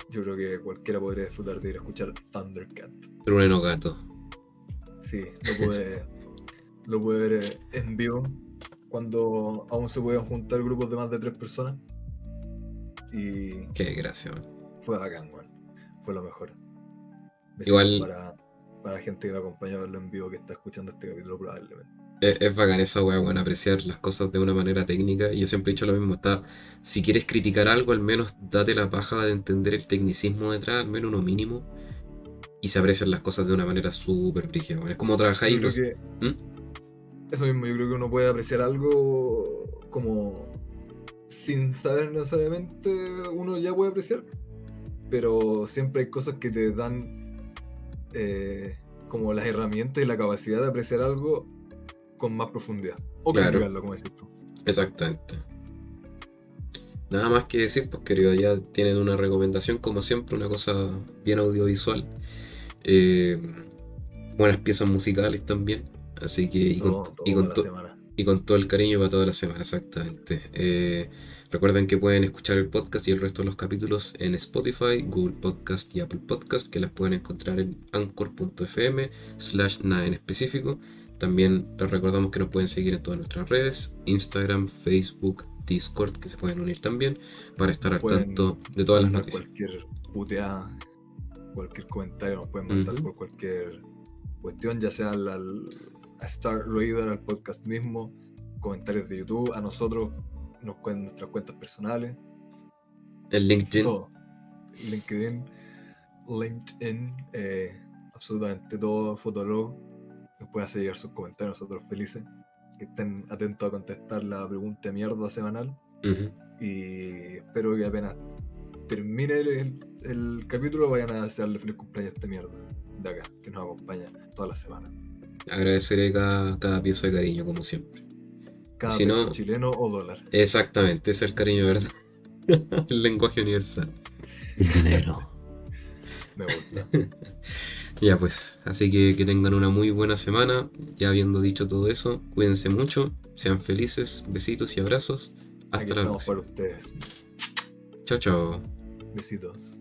S2: yo creo que cualquiera podría disfrutar de ir a escuchar Thundercat.
S1: Trueno gato.
S2: Sí, lo pude, lo pude ver eh, en vivo cuando aún se podían juntar grupos de más de tres personas. Y
S1: Qué gracia, man.
S2: Fue bacán, weón. Fue lo mejor.
S1: Igual-
S2: Para, para la gente que me acompañó a verlo en vivo que está escuchando este capítulo probablemente.
S1: Es, es bacán esa weá, bueno, apreciar las cosas de una manera técnica. Y yo siempre he dicho lo mismo, está, si quieres criticar algo, al menos date la paja de entender el tecnicismo detrás, al menos uno mínimo. Y se aprecian las cosas de una manera súper brígida, weón. Es como trabajar y los...
S2: que
S1: ¿Mm?
S2: eso mismo, yo creo que uno puede apreciar algo como sin saber necesariamente uno ya puede apreciar, pero siempre hay cosas que te dan eh, como las herramientas y la capacidad de apreciar algo con más profundidad. O
S1: Claro.
S2: criticarlo, como decís tú.
S1: Exactamente. Nada más que decir, pues querido, ya tienen una recomendación, como siempre, una cosa bien audiovisual. Eh, buenas piezas musicales también. Así que, y con, y to-
S2: semana.
S1: y con todo el cariño para toda la semana, exactamente. Eh, recuerden que pueden escuchar el podcast y el resto de los capítulos en Spotify, Google Podcast y Apple Podcast, que las pueden encontrar en anchor.fm slash nada en específico. También les recordamos que nos pueden seguir en todas nuestras redes, Instagram, Facebook, Discord, que se pueden unir también, para estar al
S2: Pueden
S1: tanto de todas las noticias.
S2: Cualquier puteada, cualquier comentario nos pueden mandar por cualquier cuestión, ya sea al, al, a Star Raider, al podcast mismo, comentarios de YouTube, a nosotros, nos nuestras cuentas personales,
S1: El LinkedIn.
S2: todo. LinkedIn, LinkedIn, eh, absolutamente todo, Fotolog, nos puede hacer llegar sus comentarios, nosotros felices, que estén atentos a contestar la pregunta de mierda semanal. Y espero que apenas termine el, el- el capítulo vayan a desearle feliz cumpleaños a este mierda de acá, que nos acompaña toda la semana.
S1: Agradeceré cada, cada pieza de cariño, como siempre.
S2: Cada
S1: Si
S2: peso
S1: no-
S2: chileno o dólar.
S1: Exactamente, ese es el cariño, ¿verdad? el lenguaje universal.
S5: El dinero.
S2: Me gusta.
S1: Ya pues, así que que tengan una muy buena semana. Ya habiendo dicho todo eso, cuídense mucho, sean felices, besitos y abrazos.
S2: Aquí
S1: Hasta la próxima.
S2: para ustedes.
S1: Chao, chao.
S2: Besitos.